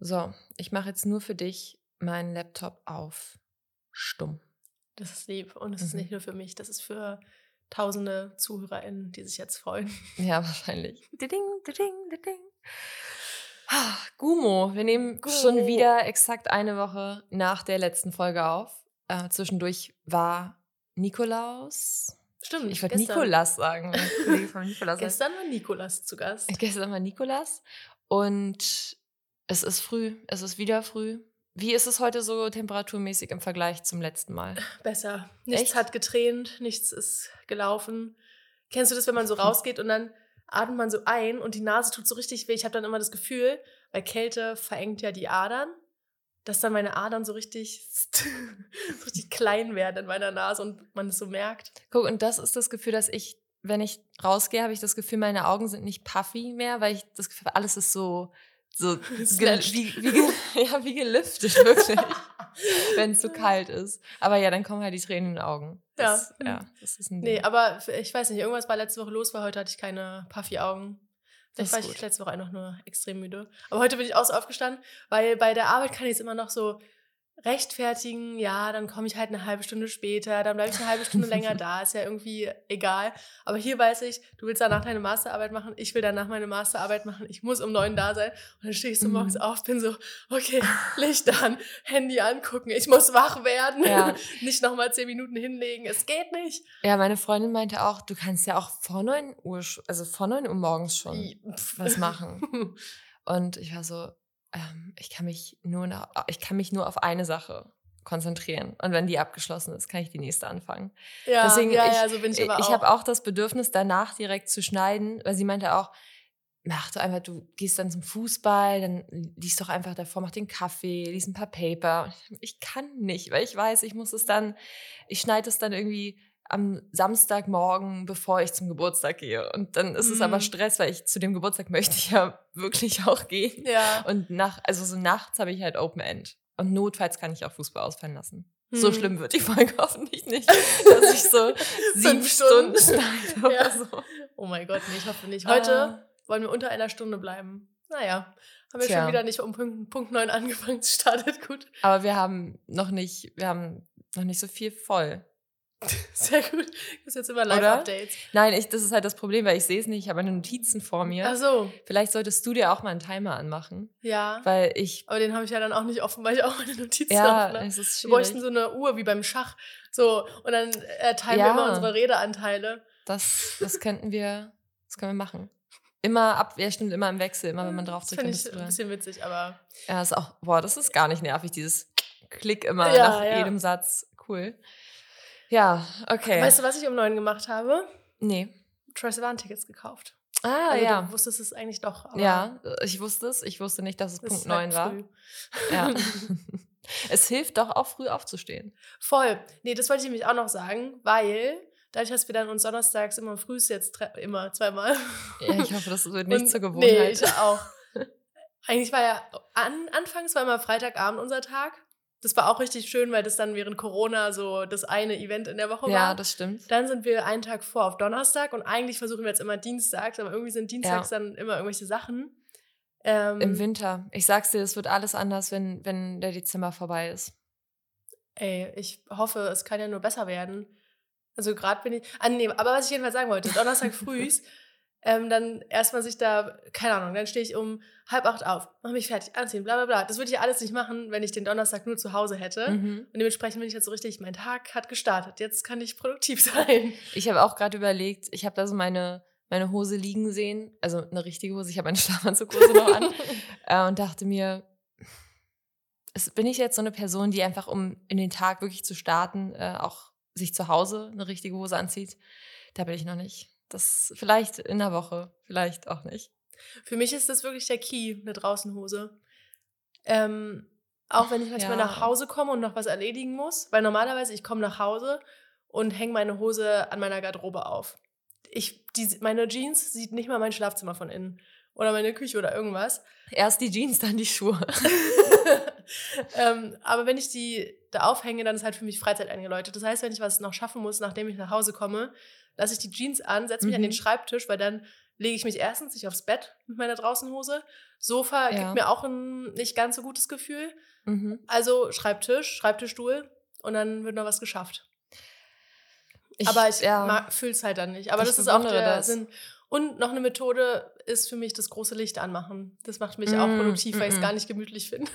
So, ich mache jetzt nur für dich meinen Laptop auf stumm. Das ist lieb. Und es mhm. ist nicht nur für mich, das ist für tausende ZuhörerInnen, die sich jetzt freuen. Ja, wahrscheinlich. Ding, ding, ding. Ah, Gumo, wir nehmen Gumo. schon wieder exakt eine Woche nach der letzten Folge auf. Äh, zwischendurch war Nikolaus. Stimmt. Ich wollte Nikolas sagen. Nikolaus gestern war Nikolas zu Gast. Gestern war Nikolas. Und es ist früh. Es ist wieder früh. Wie ist es heute so temperaturmäßig im Vergleich zum letzten Mal? Besser. Nichts Echt? hat getränt, nichts ist gelaufen. Kennst du das, wenn man so rausgeht und dann atmet man so ein und die Nase tut so richtig weh. Ich habe dann immer das Gefühl, weil Kälte verengt ja die Adern, dass dann meine Adern so richtig, so richtig klein werden in meiner Nase und man es so merkt. Guck, und das ist das Gefühl, dass ich, wenn ich rausgehe, habe ich das Gefühl, meine Augen sind nicht puffy mehr, weil ich das Gefühl habe, alles ist so, so wie, wie, ja, wie gelüftet, wirklich. wenn es so kalt ist. Aber ja, dann kommen halt die Tränen in den Augen. Das, ja. ja, das ist ein Ding. Nee, aber ich weiß nicht, irgendwas war letzte Woche los, weil heute hatte ich keine Puffy-Augen. Vielleicht war ich letzte Woche einfach nur extrem müde. Aber heute bin ich auch so aufgestanden, weil bei der Arbeit kann ich es immer noch so rechtfertigen, ja, dann komme ich halt eine halbe Stunde später, dann bleibe ich eine halbe Stunde länger da, ist ja irgendwie egal. Aber hier weiß ich, du willst danach deine Masterarbeit machen, ich will danach meine Masterarbeit machen, ich muss um neun da sein. Und dann stehe ich so mhm. morgens auf, bin so, okay, Licht an, Handy angucken, ich muss wach werden, ja. nicht nochmal zehn Minuten hinlegen, es geht nicht. Ja, meine Freundin meinte auch, du kannst ja auch vor neun Uhr, also vor neun Uhr morgens schon was machen. Und ich war so, ähm, ich, kann mich nur noch, ich kann mich nur auf eine Sache konzentrieren. Und wenn die abgeschlossen ist, kann ich die nächste anfangen. Ja, Deswegen, ja, ich, ja, so bin ich aber Ich habe auch das Bedürfnis, danach direkt zu schneiden, weil sie meinte auch, mach doch einfach, du gehst dann zum Fußball, dann liest doch einfach davor, mach den Kaffee, liest ein paar Paper. Ich kann nicht, weil ich weiß, ich muss es dann, ich schneide es dann irgendwie am Samstagmorgen, bevor ich zum Geburtstag gehe. Und dann ist mhm. es aber mhm. Stress, weil ich zu dem Geburtstag möchte ich ja wirklich auch gehen. Ja. Und nach, also so nachts habe ich halt Open End. Und notfalls kann ich auch Fußball ausfallen lassen. Mhm. So schlimm wird die Folge hoffentlich nicht, dass ich so sieben Stunden, Stunden schneide ja. oder so. Oh mein Gott, nee, ich hoffe nicht. Heute uh, wollen wir unter einer Stunde bleiben. Naja, haben wir tja. schon wieder nicht um Punkt, Punkt 9 angefangen. Es startet gut. Aber wir haben noch nicht, wir haben noch nicht so viel voll. Sehr gut. Das ist jetzt immer Live-Updates. Nein, ich, das ist halt das Problem, weil ich sehe es nicht. Ich habe meine Notizen vor mir. Ach so. Vielleicht solltest du dir auch mal einen Timer anmachen. Ja. Weil ich. Aber den habe ich ja dann auch nicht offen, weil ich auch meine Notizen ja, habe. Ne? Es ist Wir bräuchten so eine Uhr wie beim Schach. So, und dann äh, teilen ja. wir immer unsere Redeanteile. Das, das könnten wir, das können wir machen. Immer ab, ja, stimmt, immer im Wechsel, immer wenn man drauf drückt. Finde ich ein bisschen witzig, aber. Ja, ist auch, boah, das ist gar nicht nervig, dieses Klick immer ja, nach ja. jedem Satz. Cool. Ja, okay. Weißt du, was ich um neun gemacht habe? Nee. Troy Sivan-Tickets gekauft. Ah, also, ja. Du wusstest es eigentlich doch. ja, ich wusste es. Ich wusste nicht, dass es Punkt neun war. Früh. Ja. es hilft doch auch früh aufzustehen. Voll. Nee, das wollte ich nämlich auch noch sagen, weil dadurch, dass wir dann uns donnerstags immer früh jetzt immer zweimal. Ja, ich hoffe, das wird nicht zur Gewohnheit. Nee, ich auch. Eigentlich war ja an, anfangs war immer Freitagabend unser Tag das war auch richtig schön, weil das dann während Corona so das eine Event in der Woche war. Ja, das stimmt. Dann sind wir einen Tag vor auf Donnerstag und eigentlich versuchen wir jetzt immer Dienstags, aber irgendwie sind Dienstags ja. dann immer irgendwelche Sachen. Ähm, Im Winter. Ich sag's dir, es wird alles anders, wenn, wenn der Dezember vorbei ist. Ey, ich hoffe, es kann ja nur besser werden. Also gerade bin ich. Ah, nee, aber was ich jedenfalls sagen wollte, Donnerstag früh ähm, dann erstmal sich da, keine Ahnung, dann stehe ich um halb acht auf, mache mich fertig, anziehen, bla bla bla. Das würde ich alles nicht machen, wenn ich den Donnerstag nur zu Hause hätte. Mhm. Und dementsprechend bin ich jetzt so richtig, mein Tag hat gestartet, jetzt kann ich produktiv sein. Ich habe auch gerade überlegt, ich habe da so meine, meine Hose liegen sehen, also eine richtige Hose, ich habe meine Schlafanzughose noch an äh, und dachte mir, bin ich jetzt so eine Person, die einfach, um in den Tag wirklich zu starten, äh, auch sich zu Hause eine richtige Hose anzieht? Da bin ich noch nicht. Das vielleicht in der Woche, vielleicht auch nicht. Für mich ist das wirklich der Key, eine Draußenhose. Ähm, auch wenn ich manchmal ja. nach Hause komme und noch was erledigen muss, weil normalerweise ich komme nach Hause und hänge meine Hose an meiner Garderobe auf. Ich, die, meine Jeans sieht nicht mal mein Schlafzimmer von innen oder meine Küche oder irgendwas. Erst die Jeans, dann die Schuhe. ähm, aber wenn ich die da aufhänge, dann ist halt für mich Freizeit eingeläutet. Das heißt, wenn ich was noch schaffen muss, nachdem ich nach Hause komme, lasse ich die Jeans an, setze mich mhm. an den mhm. Schreibtisch, weil dann lege ich mich erstens nicht aufs Bett mit meiner Draußenhose. Sofa ja. gibt mir auch ein nicht ganz so gutes Gefühl. Mhm. Also Schreibtisch, Schreibtischstuhl und dann wird noch was geschafft. Ich, aber ich ja, fühle es halt dann nicht. Aber das ist auch der das. Sinn. Und noch eine Methode ist für mich das große Licht anmachen. Das macht mich mm, auch produktiv, mm, weil ich es gar nicht gemütlich finde.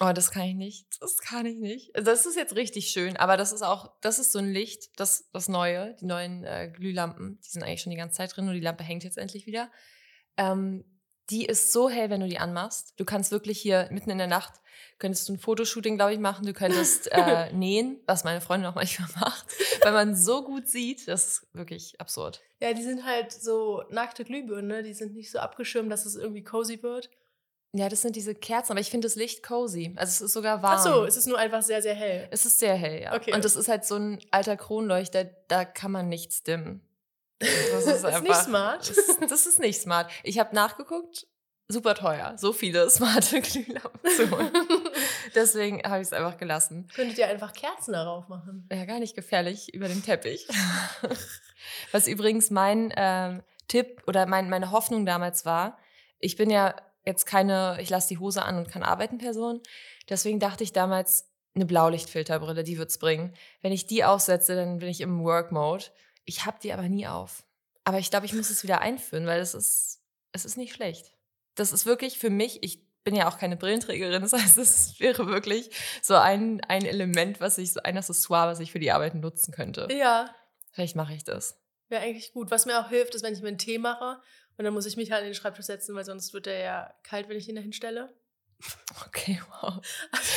Oh, das kann ich nicht. Das kann ich nicht. Also das ist jetzt richtig schön, aber das ist auch, das ist so ein Licht, das, das neue, die neuen äh, Glühlampen, die sind eigentlich schon die ganze Zeit drin, nur die Lampe hängt jetzt endlich wieder. Ähm, die ist so hell, wenn du die anmachst. Du kannst wirklich hier mitten in der Nacht, könntest du ein Fotoshooting, glaube ich, machen. Du könntest äh, nähen, was meine Freundin auch manchmal macht, weil man so gut sieht. Das ist wirklich absurd. Ja, die sind halt so nackte Glühbirnen, ne? Die sind nicht so abgeschirmt, dass es irgendwie cozy wird. Ja, das sind diese Kerzen, aber ich finde das Licht cozy. Also es ist sogar warm. Ach so, es ist nur einfach sehr, sehr hell. Es ist sehr hell, ja. Okay. Und es ist halt so ein alter Kronleuchter, da kann man nichts dimmen. Das ist, einfach, ist nicht smart. Das, das, ist nicht smart. Ich habe nachgeguckt, super teuer, so viele smarte Glühlampen zu holen. Deswegen habe ich es einfach gelassen. Könntet ihr einfach Kerzen darauf machen? Ja, gar nicht gefährlich über den Teppich. Was übrigens mein ähm, Tipp oder mein, meine Hoffnung damals war, ich bin ja jetzt keine, ich lasse die Hose an und kann arbeiten Person. Deswegen dachte ich damals, eine Blaulichtfilterbrille, die wird's bringen. Wenn ich die aufsetze, dann bin ich im Work-Mode. Ich habe die aber nie auf. Aber ich glaube, ich muss es wieder einführen, weil es ist, es ist nicht schlecht. Das ist wirklich für mich, ich bin ja auch keine Brillenträgerin, das heißt, es wäre wirklich so ein, ein Element, was ich, so ein Accessoire, was ich für die Arbeit nutzen könnte. Ja. Vielleicht mache ich das. Wäre eigentlich gut. Was mir auch hilft, ist, wenn ich mir einen Tee mache und dann muss ich mich halt in den Schreibtisch setzen, weil sonst wird der ja kalt, wenn ich ihn da hinstelle. Okay, wow.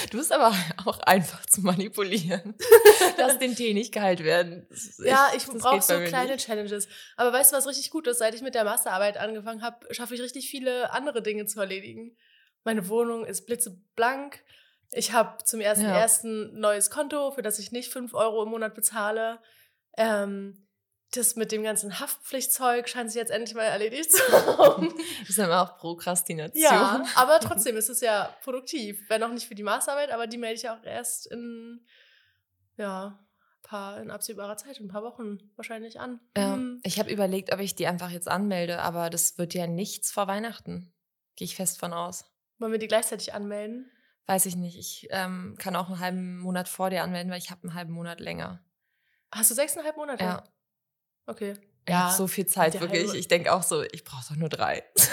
Du bist aber auch einfach zu manipulieren. Lass den Tee nicht kalt werden. Echt, ja, ich brauche so kleine nicht. Challenges. Aber weißt du, was richtig gut ist? Seit ich mit der Masterarbeit angefangen habe, schaffe ich richtig viele andere Dinge zu erledigen. Meine Wohnung ist blitzeblank. Ich habe zum ersten ja. ersten neues Konto, für das ich nicht 5 Euro im Monat bezahle. Ähm, das mit dem ganzen Haftpflichtzeug scheint sich jetzt endlich mal erledigt zu haben. Das ist immer auch Prokrastination. Ja, aber trotzdem ist es ja produktiv. Wenn auch nicht für die Maßarbeit, aber die melde ich auch erst in, ja, paar, in absehbarer Zeit, in ein paar Wochen wahrscheinlich an. Ja, mhm. Ich habe überlegt, ob ich die einfach jetzt anmelde, aber das wird ja nichts vor Weihnachten. Gehe ich fest von aus. Wollen wir die gleichzeitig anmelden? Weiß ich nicht. Ich ähm, kann auch einen halben Monat vor dir anmelden, weil ich habe einen halben Monat länger. Hast du sechseinhalb Monate? Ja. Okay. Ja, so viel Zeit, wirklich. Ich denke auch so, ich brauche doch nur drei.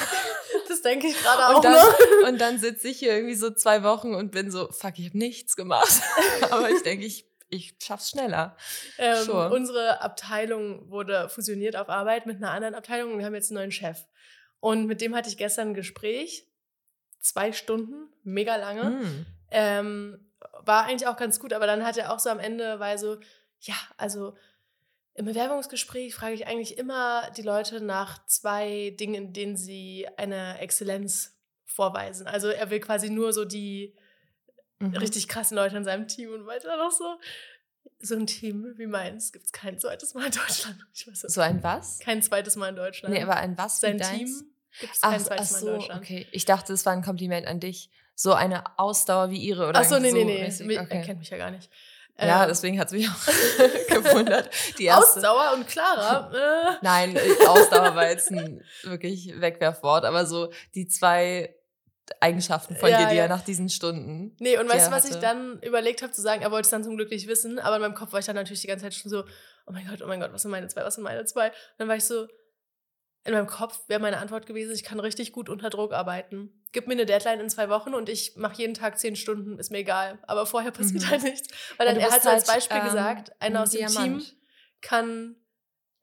Das denke ich gerade auch. Dann, noch. und dann sitze ich hier irgendwie so zwei Wochen und bin so, fuck, ich habe nichts gemacht. Aber ich denke, ich, ich schaff's schneller. Ähm, sure. Unsere Abteilung wurde fusioniert auf Arbeit mit einer anderen Abteilung und wir haben jetzt einen neuen Chef. Und mit dem hatte ich gestern ein Gespräch. Zwei Stunden, mega lange. Mm. Ähm, war eigentlich auch ganz gut, aber dann hat er auch so am Ende, weil so, ja, also im Bewerbungsgespräch frage ich eigentlich immer die Leute nach zwei Dingen, in denen sie eine Exzellenz vorweisen. Also er will quasi nur so die mhm. richtig krassen Leute in seinem Team und weiter noch so. So ein Team wie meins gibt es kein zweites Mal in Deutschland. so ein was? Kein zweites Mal in Deutschland. Nee, aber ein was? Sein Team gibt es kein zweites ach so, Mal in Deutschland. Okay, ich dachte, es war ein Kompliment an dich. So eine Ausdauer wie ihre oder Ach so, nee, so nee, nee. Okay. Er kennt mich ja gar nicht. Ja, ähm. deswegen hat es mich auch gewundert. Die erste, Ausdauer und Clara. Äh. Nein, Ausdauer war jetzt ein wirklich Wegwerfwort, aber so die zwei Eigenschaften von ja, dir, die ja. er nach diesen Stunden. Nee, und weißt du, was hatte? ich dann überlegt habe zu sagen? Er wollte es dann zum Glück nicht wissen, aber in meinem Kopf war ich dann natürlich die ganze Zeit schon so, oh mein Gott, oh mein Gott, was sind meine zwei, was sind meine zwei? Und dann war ich so, in meinem Kopf wäre meine Antwort gewesen, ich kann richtig gut unter Druck arbeiten. Gib mir eine Deadline in zwei Wochen und ich mache jeden Tag zehn Stunden, ist mir egal. Aber vorher passiert mhm. halt nichts. Weil dann, er hat so als halt, Beispiel ähm, gesagt, einer aus dem Team kann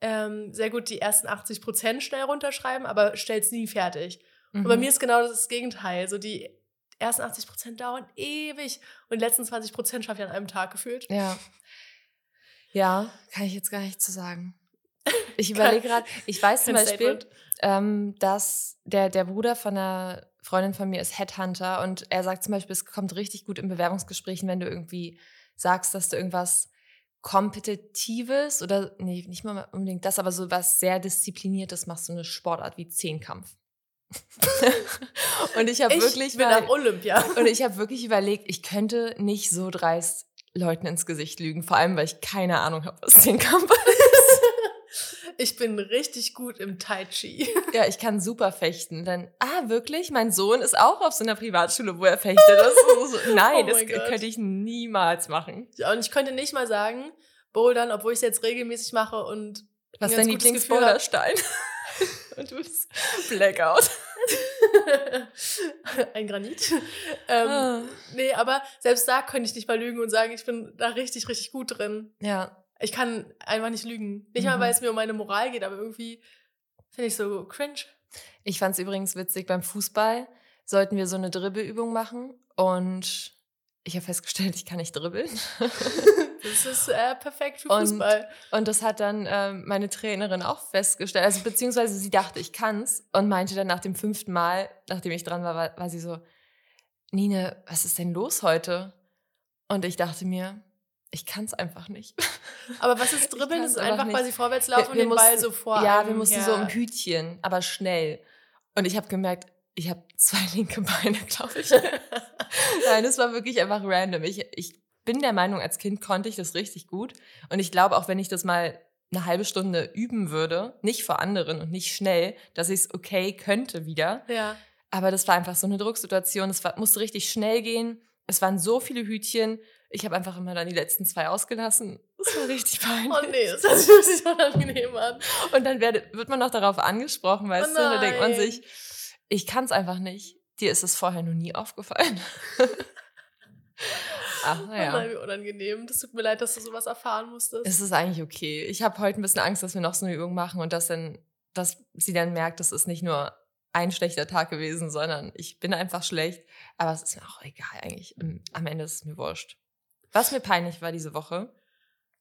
ähm, sehr gut die ersten 80 Prozent schnell runterschreiben, aber stellt es nie fertig. Mhm. Und bei mhm. mir ist genau das Gegenteil. So die ersten 80 Prozent dauern ewig und die letzten 20 Prozent schaffe ich an einem Tag gefühlt. Ja. Ja, kann ich jetzt gar nicht zu sagen. Ich überlege gerade, ich weiß zum Beispiel, ähm, dass der, der Bruder von einer Freundin von mir ist Headhunter und er sagt zum Beispiel, es kommt richtig gut in Bewerbungsgesprächen, wenn du irgendwie sagst, dass du irgendwas Kompetitives oder, nee, nicht mal unbedingt das, aber so was sehr Diszipliniertes machst, so eine Sportart wie Zehnkampf. und ich habe wirklich bin am Olympia und ich habe wirklich überlegt, ich könnte nicht so dreist Leuten ins Gesicht lügen, vor allem weil ich keine Ahnung habe, was Zehnkampf ist. Ich bin richtig gut im Tai Chi. Ja, ich kann super fechten. Dann, ah, wirklich? Mein Sohn ist auch auf so einer Privatschule, wo er fechtet. Das so, nein, oh das Gott. könnte ich niemals machen. Ja, und ich könnte nicht mal sagen, Bouldern, obwohl ich es jetzt regelmäßig mache und. Was ist dein Lieblingsboulderstein? und du bist Blackout. Ein Granit. Ähm, ah. Nee, aber selbst da könnte ich nicht mal lügen und sagen, ich bin da richtig, richtig gut drin. Ja. Ich kann einfach nicht lügen. Nicht mhm. mal, weil es mir um meine Moral geht, aber irgendwie finde ich so cringe. Ich fand es übrigens witzig, beim Fußball sollten wir so eine Dribbelübung machen und ich habe festgestellt, ich kann nicht dribbeln. das ist äh, perfekt für Fußball. Und, und das hat dann äh, meine Trainerin auch festgestellt. Also beziehungsweise sie dachte, ich kann's und meinte dann nach dem fünften Mal, nachdem ich dran war, war, war sie so, Nine, was ist denn los heute? Und ich dachte mir, ich kann es einfach nicht. Aber was ist Dribbeln? Das ist einfach quasi vorwärts laufen und den mussten, Ball so vor. Ja, wir mussten her. so im Hütchen, aber schnell. Und ich habe gemerkt, ich habe zwei linke Beine, glaube ich. Nein, es war wirklich einfach random. Ich, ich bin der Meinung, als Kind konnte ich das richtig gut. Und ich glaube, auch wenn ich das mal eine halbe Stunde üben würde, nicht vor anderen und nicht schnell, dass ich es okay könnte wieder. Ja. Aber das war einfach so eine Drucksituation. Es war, musste richtig schnell gehen. Es waren so viele Hütchen. Ich habe einfach immer dann die letzten zwei ausgelassen. Das war richtig peinlich. Oh nee, das hört sich unangenehm an. Und dann wird, wird man noch darauf angesprochen, weißt oh du? Und da denkt man sich, ich kann es einfach nicht. Dir ist es vorher noch nie aufgefallen. Ach, naja. Oh nein, wie unangenehm. Das tut mir leid, dass du sowas erfahren musstest. Es ist eigentlich okay. Ich habe heute ein bisschen Angst, dass wir noch so eine Übung machen und dass, dann, dass sie dann merkt, das ist nicht nur ein schlechter Tag gewesen, sondern ich bin einfach schlecht. Aber es ist mir auch egal eigentlich. Am Ende ist es mir wurscht. Was mir peinlich war diese Woche,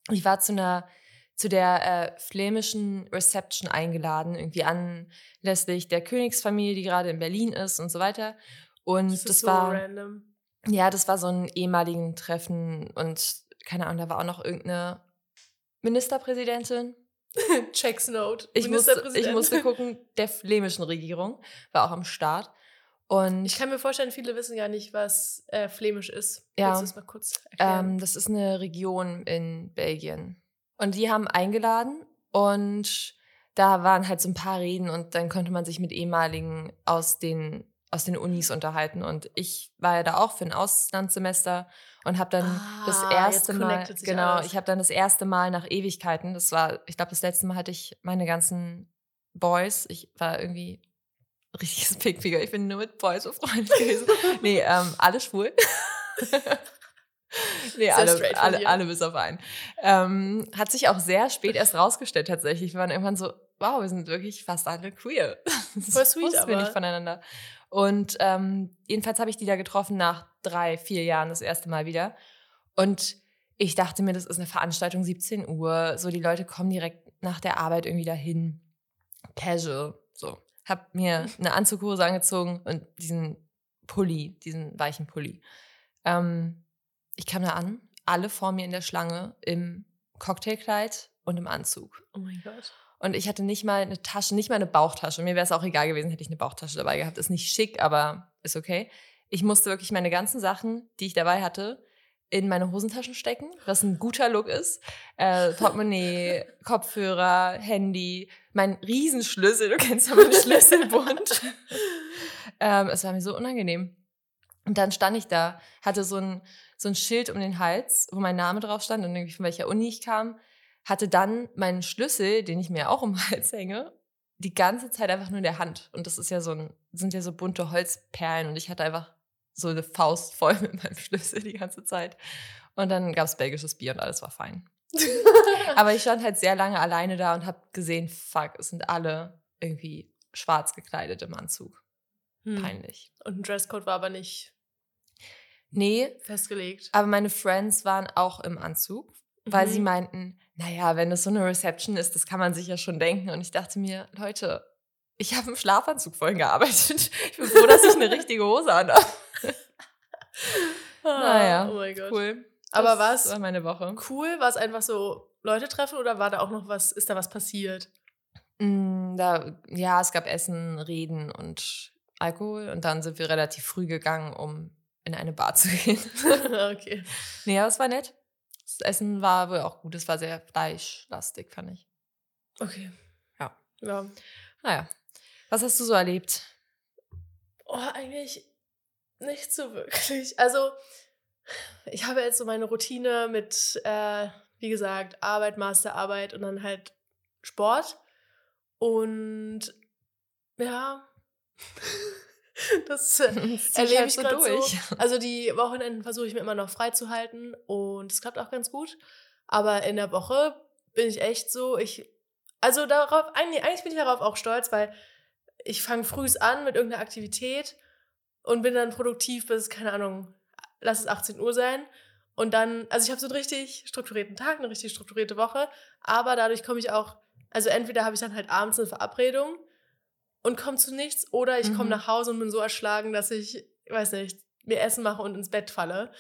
ich war zu einer zu der äh, flämischen Reception eingeladen, irgendwie anlässlich der Königsfamilie, die gerade in Berlin ist und so weiter. Und das, das so war random. Ja, das war so ein ehemaligen Treffen und keine Ahnung, da war auch noch irgendeine Ministerpräsidentin. Checks Note. Ich musste, ich musste gucken, der flämischen Regierung war auch am Start. Und ich kann mir vorstellen, viele wissen gar nicht, was äh, flämisch ist. Ja. Willst du das mal kurz erklären? Ähm, das ist eine Region in Belgien. Und die haben eingeladen und da waren halt so ein paar Reden und dann konnte man sich mit ehemaligen aus den aus den Unis unterhalten und ich war ja da auch für ein Auslandssemester und habe dann ah, das erste Mal genau, alles. ich habe dann das erste Mal nach Ewigkeiten, das war ich glaube das letzte Mal hatte ich meine ganzen Boys, ich war irgendwie richtiges Pickfinger, ich bin nur mit Boys befreundet gewesen. nee, ähm, alle schwul. nee, alle, alle, alle bis auf einen. Ähm, hat sich auch sehr spät erst rausgestellt tatsächlich. Wir waren irgendwann so, wow, wir sind wirklich fast alle queer. Voll sweet, aber. wir nicht voneinander. Und ähm, jedenfalls habe ich die da getroffen nach drei, vier Jahren das erste Mal wieder. Und ich dachte mir, das ist eine Veranstaltung 17 Uhr. So, die Leute kommen direkt nach der Arbeit irgendwie dahin. Casual. So. Hab mir eine Anzughose angezogen und diesen Pulli, diesen weichen Pulli. Ähm, ich kam da an, alle vor mir in der Schlange im Cocktailkleid und im Anzug. Oh mein Gott. Und ich hatte nicht mal eine Tasche, nicht mal eine Bauchtasche. Mir wäre es auch egal gewesen, hätte ich eine Bauchtasche dabei gehabt. Ist nicht schick, aber ist okay. Ich musste wirklich meine ganzen Sachen, die ich dabei hatte, in meine Hosentaschen stecken, was ein guter Look ist. Äh, Portemonnaie, Kopfhörer, Handy, mein Riesenschlüssel, du kennst ja meinen Schlüsselbund. ähm, es war mir so unangenehm. Und dann stand ich da, hatte so ein, so ein Schild um den Hals, wo mein Name drauf stand und irgendwie von welcher Uni ich kam, hatte dann meinen Schlüssel, den ich mir auch um den Hals hänge, die ganze Zeit einfach nur in der Hand. Und das ist ja so ein, sind ja so bunte Holzperlen und ich hatte einfach so eine Faust voll mit meinem Schlüssel die ganze Zeit. Und dann gab es belgisches Bier und alles war fein. Aber ich stand halt sehr lange alleine da und habe gesehen, fuck, es sind alle irgendwie schwarz gekleidet im Anzug. Hm. Peinlich. Und ein Dresscode war aber nicht nee, festgelegt. Aber meine Friends waren auch im Anzug, weil mhm. sie meinten, naja, wenn es so eine Reception ist, das kann man sich ja schon denken. Und ich dachte mir, Leute, ich habe im Schlafanzug vorhin gearbeitet. Ich bin froh, dass ich eine richtige Hose an habe. naja, oh mein Gott. cool. Aber was war meine Woche. Cool, war es einfach so Leute treffen oder war da auch noch was, ist da was passiert? Mm, da, ja, es gab Essen, Reden und Alkohol und dann sind wir relativ früh gegangen, um in eine Bar zu gehen. okay. Nee, aber es war nett. Das Essen war wohl auch gut. Es war sehr fleischlastig, fand ich. Okay. Ja. Ja. Naja. Was hast du so erlebt? Oh, eigentlich nicht so wirklich. Also, ich habe jetzt so meine Routine mit, äh, wie gesagt, Arbeit, Masterarbeit und dann halt Sport. Und ja, das, äh, das erlebe halt ich so durch. So. Also die Wochenenden versuche ich mir immer noch frei zu halten und es klappt auch ganz gut. Aber in der Woche bin ich echt so, ich, also darauf, eigentlich, eigentlich bin ich darauf auch stolz, weil ich fange früh an mit irgendeiner Aktivität und bin dann produktiv bis, keine Ahnung, lass es 18 Uhr sein. Und dann, also ich habe so einen richtig strukturierten Tag, eine richtig strukturierte Woche, aber dadurch komme ich auch, also entweder habe ich dann halt abends eine Verabredung und komme zu nichts oder ich komme mhm. nach Hause und bin so erschlagen, dass ich, weiß nicht, mir Essen mache und ins Bett falle.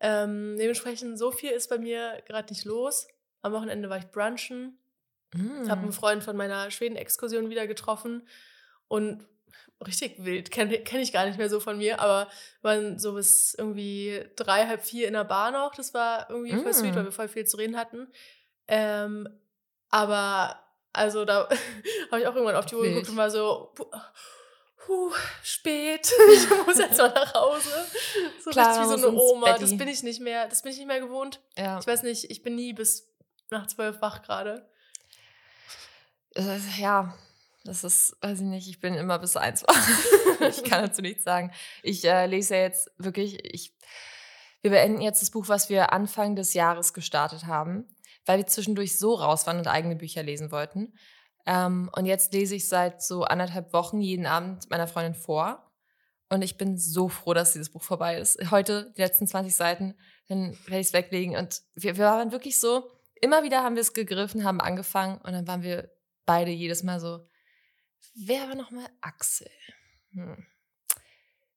Ähm, dementsprechend, so viel ist bei mir gerade nicht los. Am Wochenende war ich brunchen, mm. habe einen Freund von meiner Schweden-Exkursion wieder getroffen und richtig wild, kenne kenn ich gar nicht mehr so von mir, aber waren so bis irgendwie drei, halb vier in der Bar noch. Das war irgendwie mm. voll sweet, weil mm. wir voll viel zu reden hatten. Ähm, aber also da habe ich auch irgendwann auf die Uhr geguckt und war so, puh, spät, ich muss jetzt mal nach Hause. So Klar, wie so eine Oma. Das bin ich nicht mehr, das bin ich nicht mehr gewohnt. Ja. Ich weiß nicht, ich bin nie bis nach zwölf wach gerade. Äh, ja, das ist, weiß ich nicht, ich bin immer bis eins ich kann dazu nichts sagen. Ich äh, lese ja jetzt wirklich, ich, wir beenden jetzt das Buch, was wir Anfang des Jahres gestartet haben, weil wir zwischendurch so raus waren und eigene Bücher lesen wollten. Ähm, und jetzt lese ich seit so anderthalb Wochen jeden Abend meiner Freundin vor. Und ich bin so froh, dass dieses Buch vorbei ist. Heute, die letzten 20 Seiten, dann werde ich es weglegen. Und wir, wir waren wirklich so, immer wieder haben wir es gegriffen, haben angefangen und dann waren wir beide jedes Mal so, wer war nochmal Axel? Hm.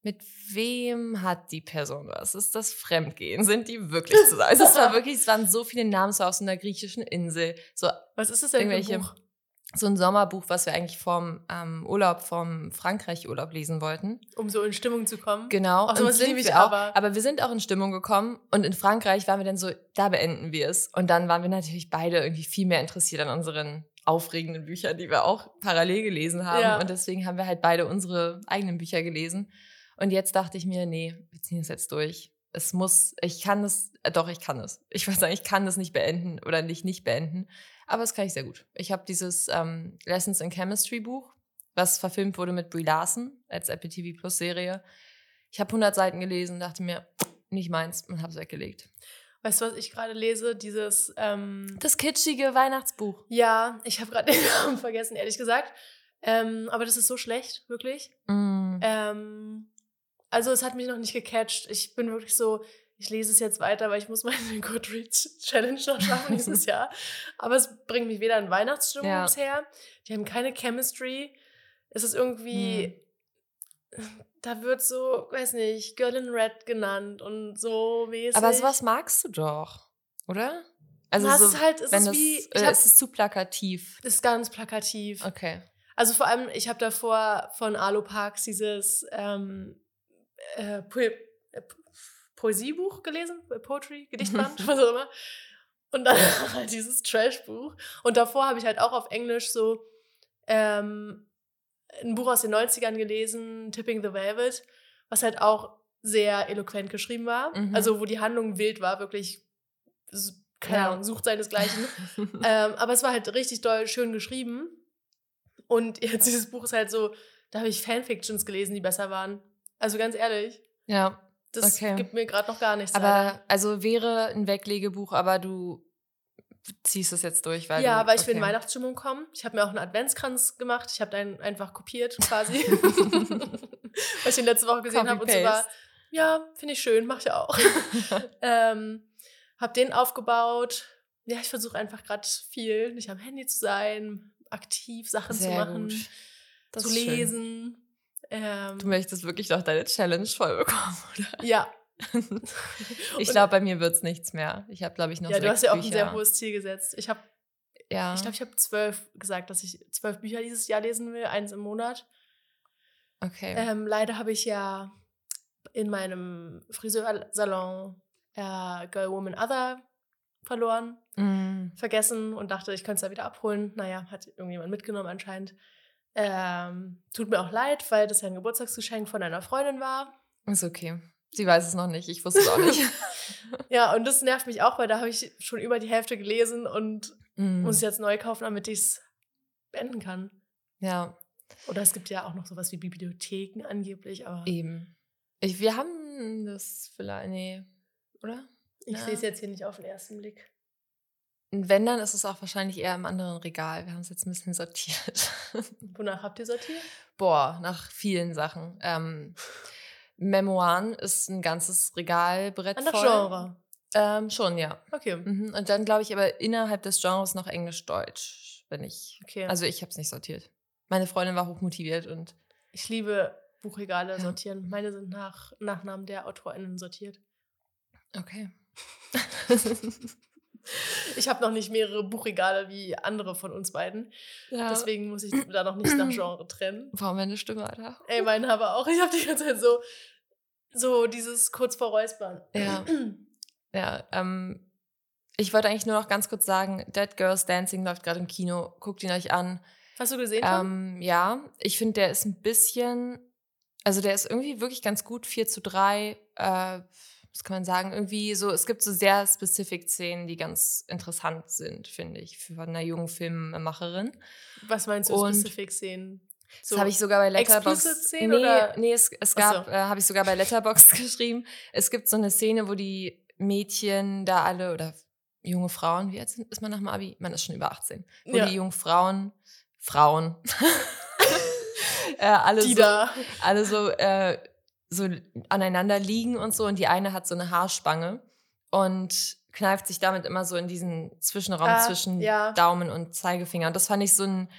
Mit wem hat die Person was? Ist das Fremdgehen? Sind die wirklich zusammen? Also es war wirklich, es waren so viele Namen so aus einer griechischen Insel. So was ist das denn irgendwelche, für ein Buch? so ein Sommerbuch, was wir eigentlich vom ähm, Urlaub, vom Frankreich-Urlaub lesen wollten. Um so in Stimmung zu kommen. Genau. Auch sowas liebe ich auch. Aber. aber wir sind auch in Stimmung gekommen und in Frankreich waren wir dann so, da beenden wir es. Und dann waren wir natürlich beide irgendwie viel mehr interessiert an unseren aufregenden Büchern, die wir auch parallel gelesen haben. Ja. Und deswegen haben wir halt beide unsere eigenen Bücher gelesen. Und jetzt dachte ich mir, nee, wir ziehen es jetzt durch. Es muss, ich kann es, äh, doch, ich kann es. Ich würde sagen, ich kann das nicht beenden oder nicht nicht beenden. Aber das kann ich sehr gut. Ich habe dieses ähm, Lessons in Chemistry Buch, was verfilmt wurde mit Brie Larson als Apple TV Plus Serie. Ich habe 100 Seiten gelesen, dachte mir, nicht meins und habe es weggelegt. Weißt du, was ich gerade lese? Dieses. Ähm, das kitschige Weihnachtsbuch. Ja, ich habe gerade den Namen vergessen, ehrlich gesagt. Ähm, aber das ist so schlecht, wirklich. Mm. Ähm, also, es hat mich noch nicht gecatcht. Ich bin wirklich so, ich lese es jetzt weiter, weil ich muss meine Goodreads Challenge noch schaffen dieses Jahr. Aber es bringt mich weder in Weihnachtsstimmung ja. bisher. Die haben keine Chemistry. Es ist irgendwie, hm. Da wird so, weiß nicht, Girl in Red genannt und so mäßig. Aber sowas magst du doch, oder? Also so, ist halt, es wenn ist das, wie, äh, hab, es ist zu plakativ. Es ist ganz plakativ. Okay. Also vor allem, ich habe davor von Alo Parks dieses ähm, äh, Poesiebuch gelesen, äh, Poetry, Gedichtband, was auch immer. Und dann halt dieses Trashbuch. Und davor habe ich halt auch auf Englisch so ähm, ein Buch aus den 90ern gelesen, Tipping the Velvet, was halt auch sehr eloquent geschrieben war. Mhm. Also wo die Handlung wild war, wirklich, keine ja. Ahnung, sucht seinesgleichen. ähm, aber es war halt richtig doll schön geschrieben. Und jetzt dieses Buch ist halt so, da habe ich Fanfictions gelesen, die besser waren. Also ganz ehrlich. Ja. Das okay. gibt mir gerade noch gar nichts. Aber leider. also wäre ein Weglegebuch, aber du ziehst es jetzt durch, weil ja, du, weil ich okay. will in Weihnachtsstimmung kommen. Ich habe mir auch einen Adventskranz gemacht. Ich habe den einfach kopiert quasi, weil ich den letzte Woche gesehen habe und so war. Ja, finde ich schön, mache ich auch. ähm, habe den aufgebaut. Ja, ich versuche einfach gerade viel, nicht am Handy zu sein, aktiv Sachen Sehr zu machen, zu lesen. Schön. Ähm, du möchtest wirklich noch deine Challenge voll bekommen, oder? Ja. ich glaube, bei mir wird es nichts mehr. Ich habe, glaube ich, noch Ja, du hast ja auch Bücher. ein sehr hohes Ziel gesetzt. Ich habe, ja. ich glaube, ich habe zwölf gesagt, dass ich zwölf Bücher dieses Jahr lesen will, eins im Monat. Okay. Ähm, leider habe ich ja in meinem Friseursalon äh, Girl, Woman, Other verloren, mm. vergessen und dachte, ich könnte es da wieder abholen. Naja, hat irgendjemand mitgenommen anscheinend. Ähm, tut mir auch leid, weil das ja ein Geburtstagsgeschenk von einer Freundin war. Ist okay. Sie weiß es noch nicht, ich wusste es auch nicht. ja, und das nervt mich auch, weil da habe ich schon über die Hälfte gelesen und mm. muss jetzt neu kaufen, damit ich es beenden kann. Ja. Oder es gibt ja auch noch sowas wie Bibliotheken angeblich, aber. Eben. Ich, wir haben das vielleicht. Nee, oder? Ich ja. sehe es jetzt hier nicht auf den ersten Blick. Wenn, dann ist es auch wahrscheinlich eher im anderen Regal. Wir haben es jetzt ein bisschen sortiert. Wonach habt ihr sortiert? Boah, nach vielen Sachen. Ähm, Memoiren ist ein ganzes Regalbrett An voll. Genre? Ähm, schon, ja. Okay. Mhm. Und dann glaube ich aber innerhalb des Genres noch Englisch-Deutsch, wenn ich. Okay. Also ich habe es nicht sortiert. Meine Freundin war hochmotiviert und. Ich liebe Buchregale ja. sortieren. Meine sind nach Nachnamen der AutorInnen sortiert. Okay. ich habe noch nicht mehrere Buchregale wie andere von uns beiden. Ja. Deswegen muss ich da noch nicht nach Genre trennen. Warum meine Stimme, Alter? Ey, meine aber auch. Ich habe die ganze Zeit so, so dieses kurz vor Räuspern. Ja. ja, ähm, ich wollte eigentlich nur noch ganz kurz sagen, Dead Girls Dancing läuft gerade im Kino. Guckt ihn euch an. Hast du gesehen? Ähm, ja, ich finde, der ist ein bisschen, also der ist irgendwie wirklich ganz gut. 4 zu 3. Äh, was kann man sagen, irgendwie so, es gibt so sehr specific Szenen, die ganz interessant sind, finde ich, für eine junge Filmemacherin. Was meinst du, Und specific Szenen? So das habe ich sogar bei Letterboxd. Nee, oder? nee, es, es gab, so. äh, habe ich sogar bei Letterboxd geschrieben. Es gibt so eine Szene, wo die Mädchen da alle oder junge Frauen, wie alt ist man nach dem Abi? Man ist schon über 18. Wo ja. die jungen Frauen, Frauen, äh, alle, die so, da. alle so äh, so aneinander liegen und so und die eine hat so eine Haarspange und kneift sich damit immer so in diesen Zwischenraum ah, zwischen ja. Daumen und Zeigefinger. Und das fand ich so ein,